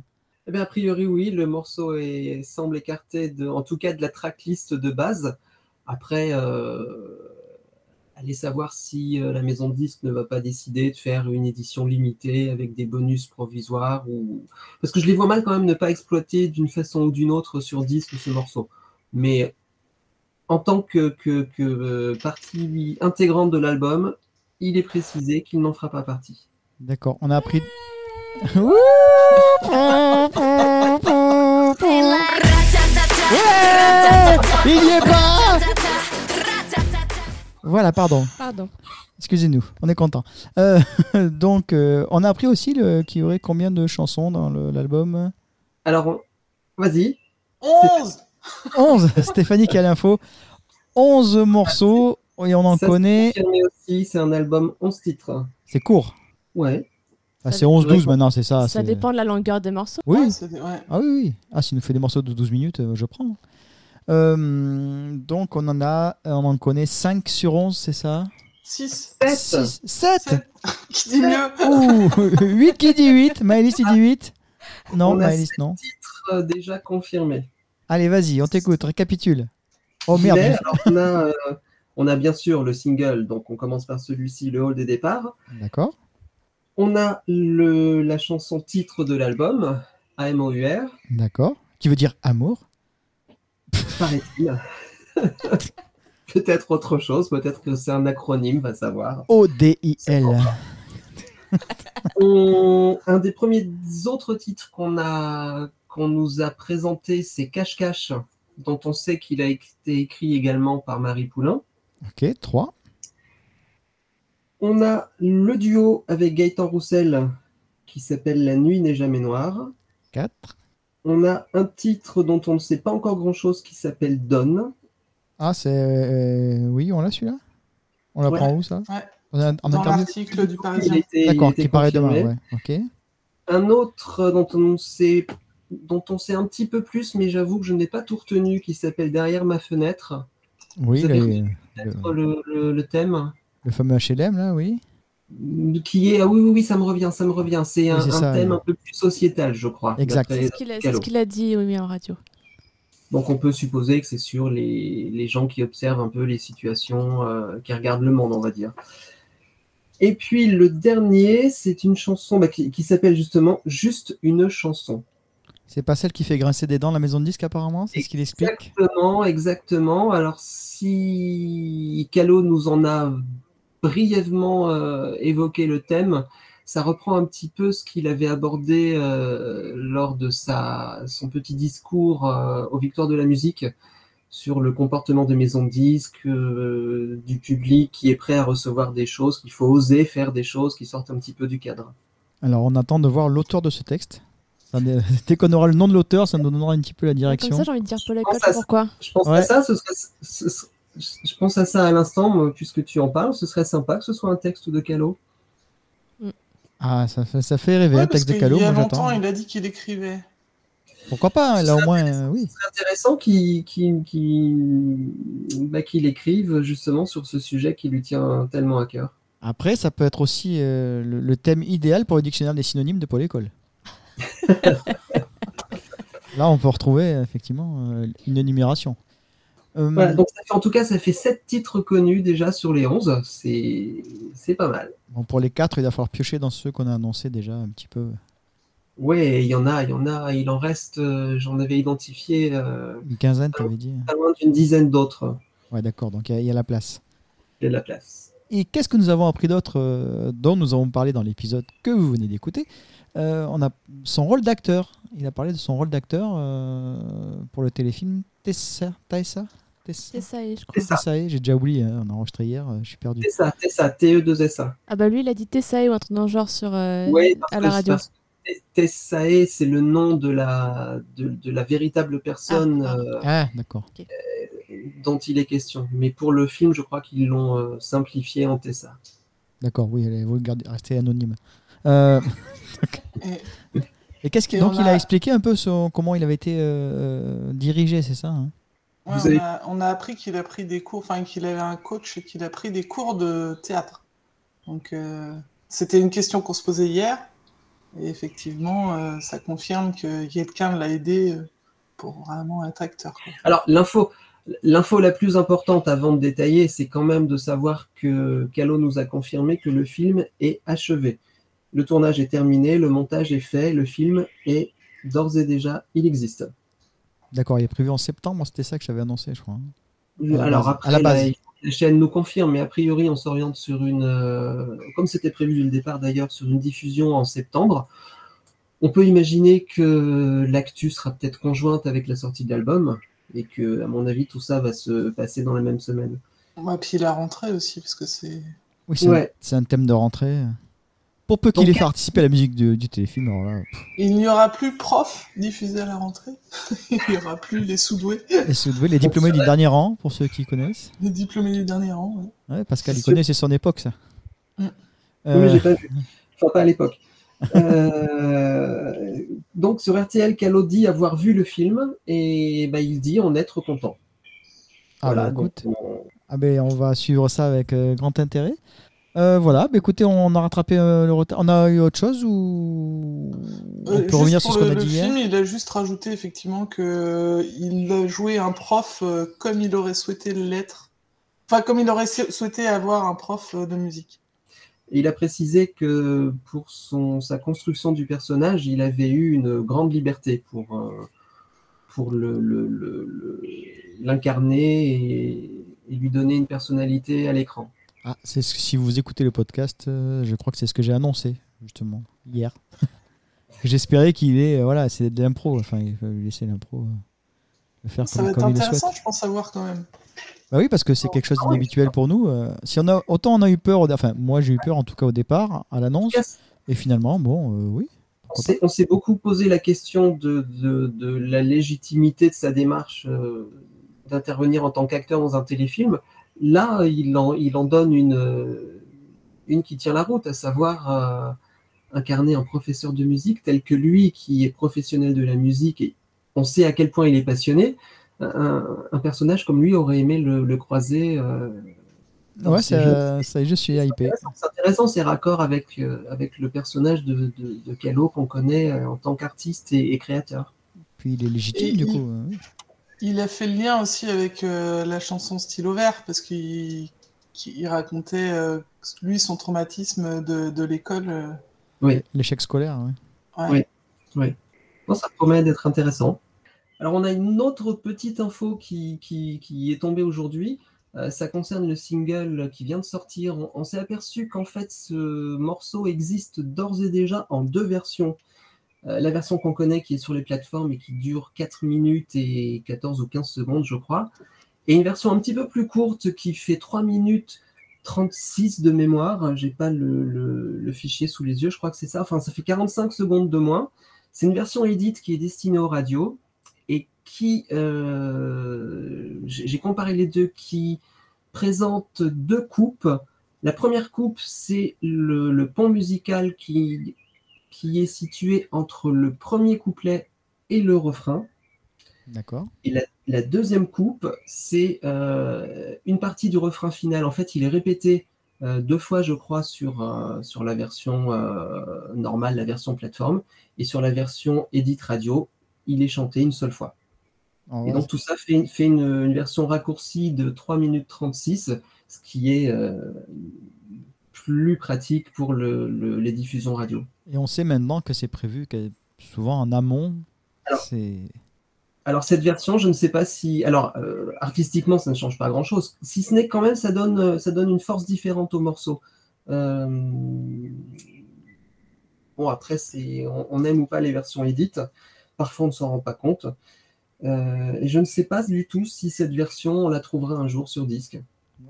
Speaker 2: Eh bien, a priori, oui, le morceau est, semble écarté, de, en tout cas de la tracklist de base. Après, euh, allez savoir si euh, la maison de disques ne va pas décider de faire une édition limitée avec des bonus provisoires. Ou... Parce que je les vois mal quand même ne pas exploiter d'une façon ou d'une autre sur disque ce morceau. Mais en tant que, que, que euh, partie intégrante de l'album, il est précisé qu'il n'en fera pas partie.
Speaker 1: D'accord, on a appris. Il y est pas Voilà, pardon.
Speaker 4: Pardon.
Speaker 1: Excusez-nous, on est content. Euh, donc, euh, on a appris aussi qu'il y aurait combien de chansons dans l'album?
Speaker 2: Alors, on- vas-y.
Speaker 3: 11
Speaker 1: 11 Stéphanie qui a l'info. 11 morceaux, et on en
Speaker 2: Ça,
Speaker 1: connaît.
Speaker 2: c'est un album 11 titres.
Speaker 1: C'est court.
Speaker 2: Ouais.
Speaker 1: Ah,
Speaker 4: Ça
Speaker 1: c'est 11-12
Speaker 2: dépend.
Speaker 1: maintenant, c'est ça.
Speaker 4: ça dépend de la longueur des morceaux.
Speaker 1: Oui,
Speaker 3: Ouais, ouais.
Speaker 1: Ah oui, oui. Ah, s'il nous fait des morceaux de 12 minutes, euh, je prends. Euh, donc, on en a, on en connaît 5 sur 11, c'est ça?
Speaker 3: 6.
Speaker 2: 7
Speaker 1: 7
Speaker 3: Qui dit mieux?
Speaker 1: Ouh 8 qui dit 8 Maëlys, il dit 8 Non,
Speaker 2: On a
Speaker 1: Maëlys, non.
Speaker 2: titres euh, déjà confirmés.
Speaker 1: Allez, vas-y, on t'écoute, récapitule. Oh merde
Speaker 2: alors, on, a, euh, on a bien sûr le single, donc on commence par celui-ci, le hall des départs.
Speaker 1: D'accord.
Speaker 2: On a le, la chanson titre de l'album, AMOUR,
Speaker 1: D'accord. Qui veut dire amour?
Speaker 2: Paraît-il. peut-être autre chose, peut-être que c'est un acronyme, va savoir.
Speaker 1: O-D-I-L.
Speaker 2: On- un des premiers autres titres qu'on a qu'on nous a présenté, c'est Cache Cache, dont on sait qu'il a été écrit également par Marie Poulain.
Speaker 1: Ok, 3.
Speaker 2: On a le duo avec Gaëtan Roussel qui s'appelle La nuit n'est jamais noire.
Speaker 1: 4.
Speaker 2: On a un titre dont on ne sait pas encore grand-chose qui s'appelle Donne.
Speaker 1: Ah, c'est. euh, oui, on l'a celui-là? On l'apprend où ça?
Speaker 3: Ouais.
Speaker 1: En, en
Speaker 3: Dans
Speaker 1: interview
Speaker 3: l'article du
Speaker 2: Il
Speaker 3: Parisien.
Speaker 2: a a
Speaker 1: D'accord, qui paraît demain, ouais. Ok.
Speaker 2: Un autre dont on sait dont on sait un petit peu plus, mais j'avoue que je n'ai pas tout retenu, qui s'appelle Derrière ma fenêtre.
Speaker 1: Oui, les-
Speaker 2: Peut-être le, le- le thème.
Speaker 1: Le fameux HLM, là, oui.
Speaker 2: Qui est. Ah oui, oui, oui, ça me revient, ça me revient. C'est un, un
Speaker 1: ça,
Speaker 2: thème
Speaker 1: oui.
Speaker 2: un peu plus sociétal, je crois.
Speaker 1: Exact.
Speaker 4: C'est ce qu'il a, ce dit oui, oui, en radio.
Speaker 2: Donc on peut supposer que c'est sur les, les gens qui observent un peu les situations, euh, qui regardent le monde, on va dire. Et puis le dernier, c'est une chanson bah, qui, qui s'appelle justement Juste une chanson.
Speaker 1: C'est pas celle qui fait grincer des dents la maison de disque, apparemment C'est ce qu'il explique?
Speaker 2: Exactement, exactement. Alors si Calo nous en a brièvement euh, évoqué le thème, ça reprend un petit peu ce qu'il avait abordé euh, lors de sa, son petit discours euh, aux Victoires de la musique sur le comportement des maisons de disques, euh, du public qui est prêt à recevoir des choses, qu'il faut oser faire des choses qui sortent un petit peu du cadre.
Speaker 1: Alors, on attend de voir l'auteur de ce texte. Ça, dès qu'on aura le nom de l'auteur, ça nous donnera un petit peu la
Speaker 4: Comme
Speaker 1: direction.
Speaker 4: ça, j'ai envie de dire Paul École, pourquoi?
Speaker 2: Je pense
Speaker 1: Ouais.
Speaker 2: à ça, ce serait, ce- je pense à ça à l'instant, puisque tu en parles, ce serait sympa que ce soit un texte de Calo.
Speaker 1: Ah, ça fait, ça fait rêver
Speaker 3: Ouais,
Speaker 1: un texte de Calo,
Speaker 3: y a longtemps, il a dit qu'il écrivait.
Speaker 1: Pourquoi pas Là au moins, euh, oui.
Speaker 2: C'est intéressant qu'il bah, qu'il écrive justement sur ce sujet qui lui tient tellement à cœur.
Speaker 1: Après, ça peut être aussi euh, le, le thème idéal pour le dictionnaire des synonymes de Paul École. Là, on peut retrouver effectivement euh, une énumération. Euh,
Speaker 2: Voilà, donc ça fait- en tout cas, ça fait sept titres connus déjà sur les 11. C'est c'est pas mal.
Speaker 1: bon, pour les quatre, il va falloir piocher dans ceux qu'on a annoncés déjà un petit peu.
Speaker 2: Ouais, il y en a, il y en a, il en reste, euh, j'en avais identifié euh,
Speaker 1: Une quinzaine, tu avais dit.
Speaker 2: pas loin d'une dizaine d'autres.
Speaker 1: Ouais, d'accord, donc il y a- il y, a la place.
Speaker 2: Il y a de la place.
Speaker 1: Et qu'est-ce que nous avons appris d'autre euh, dont nous avons parlé dans l'épisode que vous venez d'écouter? Euh, On a son rôle d'acteur. Il a parlé de son rôle d'acteur euh, pour le téléfilm Tessa. Tessa Tessa
Speaker 4: C'est ça, je crois.
Speaker 2: C'est ça.
Speaker 1: Tessae, j'ai déjà oublié, hein, on a enregistré hier, euh, je suis perdu.
Speaker 2: C'est ça, c'est ça, TE2SA.
Speaker 4: Ah bah lui, il a dit Tessae ou un truc dans le genre sur, euh,
Speaker 2: Ouais, parce
Speaker 4: à la
Speaker 2: que-
Speaker 4: radio.
Speaker 2: parce que Tessae, c'est le nom de la, de, de la véritable personne
Speaker 4: Ah,
Speaker 2: euh,
Speaker 1: Ah, d'accord.
Speaker 2: dont il est question. Mais pour le film, je crois qu'ils l'ont euh, simplifié en Tessa.
Speaker 1: D'accord, oui, allez, vous le gardez, restez anonyme. Euh,
Speaker 3: Et
Speaker 1: qu'est-ce qu'il
Speaker 3: Et
Speaker 1: donc
Speaker 3: on
Speaker 1: il a
Speaker 3: a-
Speaker 1: expliqué un peu son- comment il avait été euh, dirigé, c'est ça hein?
Speaker 3: Ouais, on,
Speaker 2: avez-
Speaker 3: a, on a appris qu'il a pris des cours, enfin qu'il avait un coach et qu'il a pris des cours de théâtre. Donc euh, c'était une question qu'on se posait hier. Et effectivement, euh, ça confirme que quelqu'un l'a aidé euh, pour vraiment être acteur. quoi.
Speaker 2: Alors, l'info, l'info la plus importante avant de détailler, c'est quand même de savoir que Calo nous a confirmé que le film est achevé. Le tournage est terminé, le montage est fait, le film est d'ores et déjà, il existe.
Speaker 1: D'accord, il est prévu en septembre, c'était ça que j'avais annoncé, je crois. hein. la
Speaker 2: Alors
Speaker 1: base.
Speaker 2: après,
Speaker 1: À la base.
Speaker 2: la, la chaîne nous confirme, mais a priori, on s'oriente sur une, euh, comme c'était prévu dès le départ d'ailleurs, sur une diffusion en septembre. On peut imaginer que l'actu sera peut-être conjointe avec la sortie de l'album et que, à mon avis, tout ça va se passer dans la même semaine.
Speaker 3: Ouais, puis la rentrée aussi, parce que c'est.
Speaker 1: Oui, c'est un-
Speaker 2: Ouais.
Speaker 1: c'est un, thème de rentrée. Pour peu qu'il ait participé à la musique du, du téléfilm, alors là, pff,
Speaker 3: Il n'y aura plus prof diffusé à la rentrée. Il n'y aura plus les sous-doués,
Speaker 1: se douer, les diplômés du dernier rang, pour ceux qui connaissent.
Speaker 3: les diplômés du dernier rang. ouais.
Speaker 1: Ouais, Pascal, il
Speaker 2: C'est
Speaker 1: connaît, c'est son époque, ça.
Speaker 3: Mm.
Speaker 2: Oui,
Speaker 1: Euh,
Speaker 2: mais j'ai pas vu. Enfin, pas à l'époque. Euh, donc, sur RTL, Calo dit avoir vu le film et bah, il dit en être content.
Speaker 1: ah, bah,
Speaker 2: donc,
Speaker 1: écoute,
Speaker 2: on-
Speaker 1: ah, ben, on va suivre ça avec euh, grand intérêt. Euh, voilà, bah, écoutez, on a rattrapé euh, le retard. On a eu autre chose ou on
Speaker 3: Euh,
Speaker 1: peut
Speaker 3: juste
Speaker 1: revenir sur ce qu'on
Speaker 3: le,
Speaker 1: a
Speaker 3: le
Speaker 1: dit hier
Speaker 3: film, il a juste rajouté effectivement que il a joué un prof comme il aurait souhaité l'être. Enfin, comme il aurait sou- souhaité avoir un prof de musique.
Speaker 2: Il a précisé que pour son, sa construction du personnage, il avait eu une grande liberté pour, pour le- le- le- le- l'incarner et, et lui donner une personnalité à l'écran.
Speaker 1: Ah, c'est ce- si vous écoutez le podcast, euh, je crois que c'est ce que j'ai annoncé justement hier. J'espérais qu'il est, euh, voilà, c'est de l'impro. Enfin, il faut lui laisser l'impro, euh, faire
Speaker 3: Ça
Speaker 1: comme,
Speaker 3: va être
Speaker 1: comme
Speaker 3: intéressant, je pense, à voir quand même.
Speaker 1: Bah oui, parce que c'est quelque chose d'inhabituel pour nous. euh, si on a, autant on a eu peur, enfin moi j'ai eu peur en tout cas au départ, à l'annonce, et finalement, bon, oui.
Speaker 2: On s'est- beaucoup posé la question de, de- de la légitimité de sa démarche d'intervenir en tant qu'acteur dans un téléfilm. Là, il en, il en donne une, une qui tient la route, à savoir euh, incarner un professeur de musique tel que lui, qui est professionnel de la musique, et on sait à quel point il est passionné. Un, un personnage comme lui aurait aimé le, le croiser. euh,
Speaker 1: Ouais,
Speaker 2: ces
Speaker 1: ça, ça, je suis hypé.
Speaker 2: C'est intéressant, c'est raccord avec, euh, avec le personnage de, de, de Calo qu'on connaît en tant qu'artiste et, et créateur.
Speaker 1: Puis il est légitime
Speaker 3: Et
Speaker 1: du coup. oui.
Speaker 3: Il a fait le lien aussi avec euh, la chanson Stylo Vert parce qu'il racontait euh, lui son traumatisme de, de l'école. euh,
Speaker 1: L'échec scolaire. ouais.
Speaker 3: ouais.
Speaker 2: Oui. Bon, ça promet d'être intéressant. Alors, on a une autre petite info qui, qui, qui est tombée aujourd'hui. Euh, ça concerne le single qui vient de sortir. On, on s'est aperçu qu'en fait, ce morceau existe d'ores et déjà en deux versions. Euh, la version qu'on connaît qui est sur les plateformes et qui dure 4 minutes et 14 ou 15 secondes, je crois. Et une version un petit peu plus courte qui fait 3 minutes 36 de mémoire. J'ai pas le, fichier sous les yeux, je crois que c'est ça. Enfin, ça fait 45 secondes de moins. C'est une version édite qui est destinée aux radios et qui, euh, j'ai comparé les deux, qui présente deux coupes. La première coupe, c'est le pont musical qui, qui est situé entre le premier couplet et le refrain.
Speaker 1: D'accord.
Speaker 2: Et la, la deuxième coupe, c'est euh, une partie du refrain final. En fait, il est répété euh, deux fois, je crois, sur, euh, sur la version normale, la version plateforme, et sur la version Edit Radio, il est chanté une seule fois. Et donc tout ça fait, fait une, une version raccourcie de 3 minutes 36, ce qui est plus pratique pour le- le- les diffusions radio.
Speaker 1: Et on sait maintenant que c'est prévu que souvent en amont,
Speaker 2: Alors- cette version, je ne sais pas si, alors euh, artistiquement, ça ne change pas grand-chose. Si ce n'est quand même, ça donne, euh, ça donne une force différente au morceau. Euh, Bon après, c'est, on, on aime ou pas les versions édites. Parfois, on ne s'en rend pas compte. Euh, et je ne sais pas du tout si cette version, on la trouvera un jour sur disque.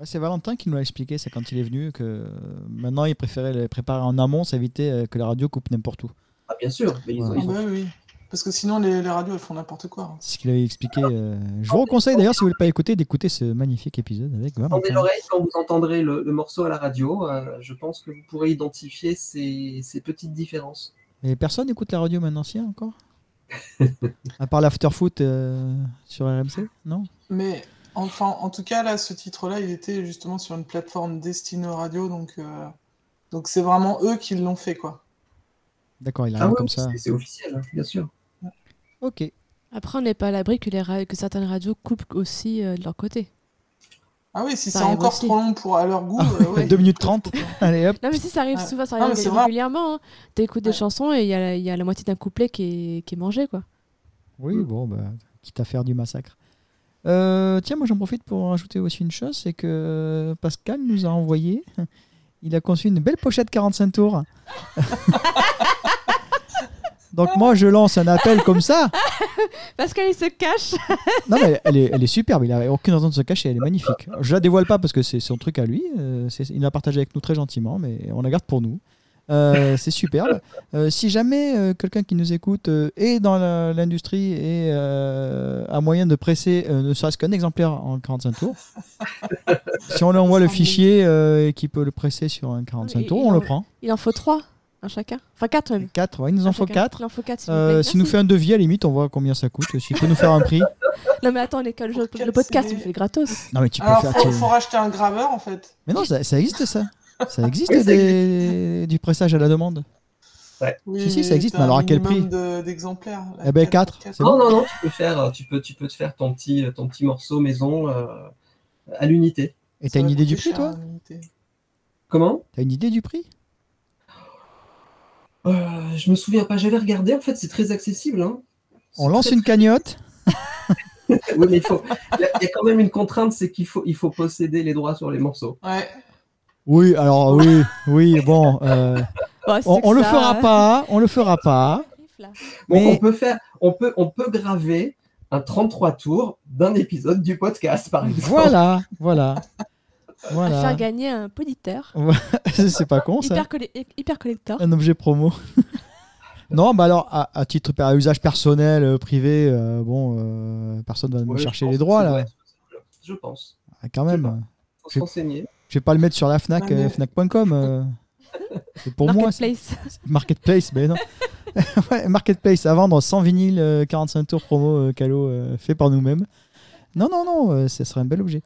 Speaker 1: C'est Valentin qui nous l'a expliqué, c'est quand il est venu, que euh, maintenant il préférait les préparer en amont, s'éviter euh, que la radio coupe n'importe où.
Speaker 2: Ah, bien sûr, mais ils ont-
Speaker 1: Ouais.
Speaker 2: Ils ont
Speaker 3: bah oui, parce que sinon les, les radios elles font n'importe quoi. hein.
Speaker 1: C'est ce qu'il avait expliqué. euh. Je vous conseille d'ailleurs, si vous ne l'avez pas écouté, d'écouter ce magnifique épisode avec
Speaker 2: Tendez
Speaker 1: Valentin.
Speaker 2: l'oreille quand vous entendrez le, le morceau à la radio. euh, je pense que vous pourrez identifier ces, ces petites différences.
Speaker 1: Et personne n'écoute la radio maintenant, si encore? À part l'afterfoot euh, sur RMC Non?
Speaker 3: Mais enfin, en tout cas là, ce titre-là, il était justement sur une plateforme destinée aux radios, donc euh, donc c'est vraiment eux qui l'ont fait quoi.
Speaker 1: D'accord, il
Speaker 2: Ah
Speaker 1: arrive
Speaker 2: oui,
Speaker 1: comme ça.
Speaker 2: c'est- officiel, hein, bien sûr.
Speaker 1: Ok.
Speaker 4: Après, on n'est pas à l'abri que, les ra- que certaines radios coupent aussi euh, de leur côté.
Speaker 3: Ah oui, si
Speaker 4: Ça
Speaker 3: c'est encore
Speaker 4: aussi.
Speaker 3: trop long pour à leur goût.
Speaker 1: Ah
Speaker 3: euh,
Speaker 1: ouais,
Speaker 3: ouais,
Speaker 1: deux minutes
Speaker 3: ils peuvent
Speaker 1: 30.
Speaker 3: couper.
Speaker 1: Allez hop.
Speaker 4: Non, mais si, ça arrive
Speaker 3: Ouais.
Speaker 4: souvent, ça arrive régulièrement. hein. T'écoutes des chansons et il y, a la- il y a la moitié d'un couplet qui est, qui est mangé, quoi.
Speaker 1: Oui, bon, bah, quitte à faire du massacre. Euh, tiens, moi j'en profite pour rajouter aussi une chose, c'est que Pascal nous a envoyé, il a conçu une belle pochette 45 tours. Donc moi je lance un appel comme ça.
Speaker 4: Parce qu'elle se cache.
Speaker 1: Non mais elle est, elle est superbe, il a aucune raison de se cacher, elle est magnifique. Je la dévoile pas parce que c'est son truc à lui, euh, il l'a partagé avec nous très gentiment, mais on la garde pour nous. Euh, c'est superbe. Euh, si jamais euh, quelqu'un qui nous écoute euh, est dans l'industrie et euh, a moyen de presser euh, ne serait-ce qu'un exemplaire en 45 tours, si on lui envoie le fichier euh, et qu'il peut le presser sur un 45
Speaker 4: Et-
Speaker 1: tours, on le prend.
Speaker 4: Il en faut trois, un chacun. Enfin, quatre même.
Speaker 1: 4, ouais, il nous en faut
Speaker 4: chacun.
Speaker 1: 4.
Speaker 4: Il en faut quatre, s'il vous
Speaker 1: Euh. S'il nous fait un devis, à la limite, on voit combien ça coûte. S'il peut nous faire un prix.
Speaker 4: Non, mais attends, les- le, podcast, on fait gratos.
Speaker 1: Non, mais tu peux
Speaker 3: Alors
Speaker 1: faire.
Speaker 3: faut,
Speaker 1: tu-
Speaker 3: faut racheter un graveur en fait.
Speaker 1: Mais non, ça, ça existe ça. Ça existe
Speaker 2: Oui, ça
Speaker 1: des- du pressage à la demande?
Speaker 3: Oui,
Speaker 1: Si, si, ça existe, mais alors à quel prix?
Speaker 3: de- d'exemplaires. là,
Speaker 1: Eh ben,
Speaker 3: quatre,
Speaker 1: quatre,
Speaker 3: quatre.
Speaker 1: c'est
Speaker 2: Non,
Speaker 1: bon
Speaker 2: non, non, tu peux faire, tu peux, tu peux te faire ton petit, ton petit morceau maison euh, à l'unité.
Speaker 1: Et t'as une idée du prix, toi?
Speaker 2: Comment?
Speaker 1: T'as une idée du prix?
Speaker 2: Euh, Je me souviens pas. J'avais regardé. En fait, c'est très accessible. hein.
Speaker 1: On lance
Speaker 2: très,
Speaker 1: une cagnotte?
Speaker 2: très- Oui, mais il faut. Il y a quand même une contrainte, c'est qu'il faut, il faut posséder les droits sur les morceaux.
Speaker 3: Ouais.
Speaker 1: Oui, alors oui, oui, bon. euh,
Speaker 4: Bah,
Speaker 1: on, on le
Speaker 4: ça,
Speaker 1: fera
Speaker 4: euh,
Speaker 1: pas, on le fera pas.
Speaker 2: Bon,
Speaker 1: Mais-
Speaker 2: on peut faire, on peut, on peut graver un 33 tours d'un épisode du podcast, par exemple.
Speaker 1: Voilà, voilà.
Speaker 4: À
Speaker 1: Voilà.
Speaker 4: faire gagner un poditeur.
Speaker 1: C'est pas con ça.
Speaker 4: Hyper, hyper collector.
Speaker 1: Un objet promo. non, bah alors, à, à titre à usage personnel, euh, privé, euh, bon, euh, personne va me
Speaker 2: Ouais,
Speaker 1: chercher les droits là.
Speaker 2: Je pense.
Speaker 1: Ah, quand même.
Speaker 2: Faut se renseigner.
Speaker 1: Je vais pas le mettre sur la Fnac, euh, Fnac.com. euh. C'est pour moi. c'est-
Speaker 4: Marketplace.
Speaker 1: Marketplace, mais non. ouais, Marketplace à vendre 100 vinyles, euh, 45 tours promo euh, Calo euh, fait par nous-mêmes. Non, non, non, euh, ce serait un bel objet.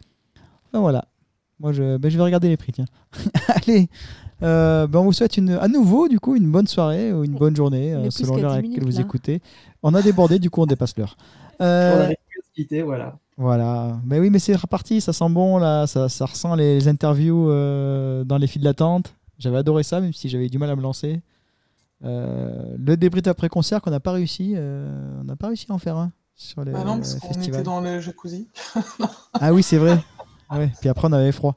Speaker 1: Ben voilà. Moi, je, ben, je vais regarder les prix, tiens. Allez, euh, ben, on vous souhaite une, à nouveau, du coup, une bonne soirée ou une bonne journée, euh, selon l'heure à
Speaker 4: 10
Speaker 1: laquelle vous
Speaker 4: là.
Speaker 1: écoutez. On a débordé, du coup, on dépasse l'heure. Euh,
Speaker 2: On arrive plus à se quitter, voilà.
Speaker 1: Voilà. Mais oui, mais c'est reparti, ça sent bon là, ça, ça ressent les interviews euh, dans les files d'attente. J'avais adoré ça, même si j'avais du mal à me lancer. Euh, le débrief après concert qu'on n'a pas réussi, euh, on n'a pas réussi à en faire un sur le
Speaker 3: Bah non, parce qu'on
Speaker 1: festival.
Speaker 3: était dans le jacuzzi.
Speaker 1: Ah oui, c'est vrai. Ouais. Puis après, on avait froid.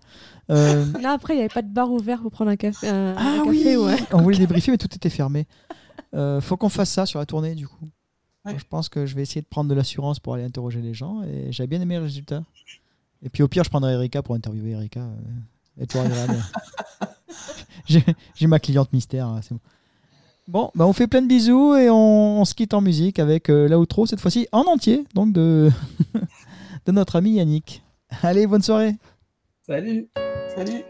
Speaker 1: Euh,
Speaker 4: Là, après, il n'y avait pas de bar ouvert pour prendre un café. Un, un
Speaker 1: ah
Speaker 4: café,
Speaker 1: oui,
Speaker 4: ouais.
Speaker 1: on voulait débriefer, mais tout était fermé. Euh, faut qu'on fasse ça sur la tournée, du coup.
Speaker 3: Ouais.
Speaker 1: Je pense que je vais essayer de prendre de l'assurance pour aller interroger les gens, et j'ai bien aimé le résultat. Et puis au pire, je prendrai Erika pour interviewer Erika. euh, et toi, j'ai ma cliente mystère, hein, c'est bon. Bon, bah on fait plein de bisous et on, on se quitte en musique avec euh, l'outro, cette fois-ci en entier, donc de, de notre ami Yannick. Allez, bonne soirée
Speaker 2: Salut
Speaker 3: Salut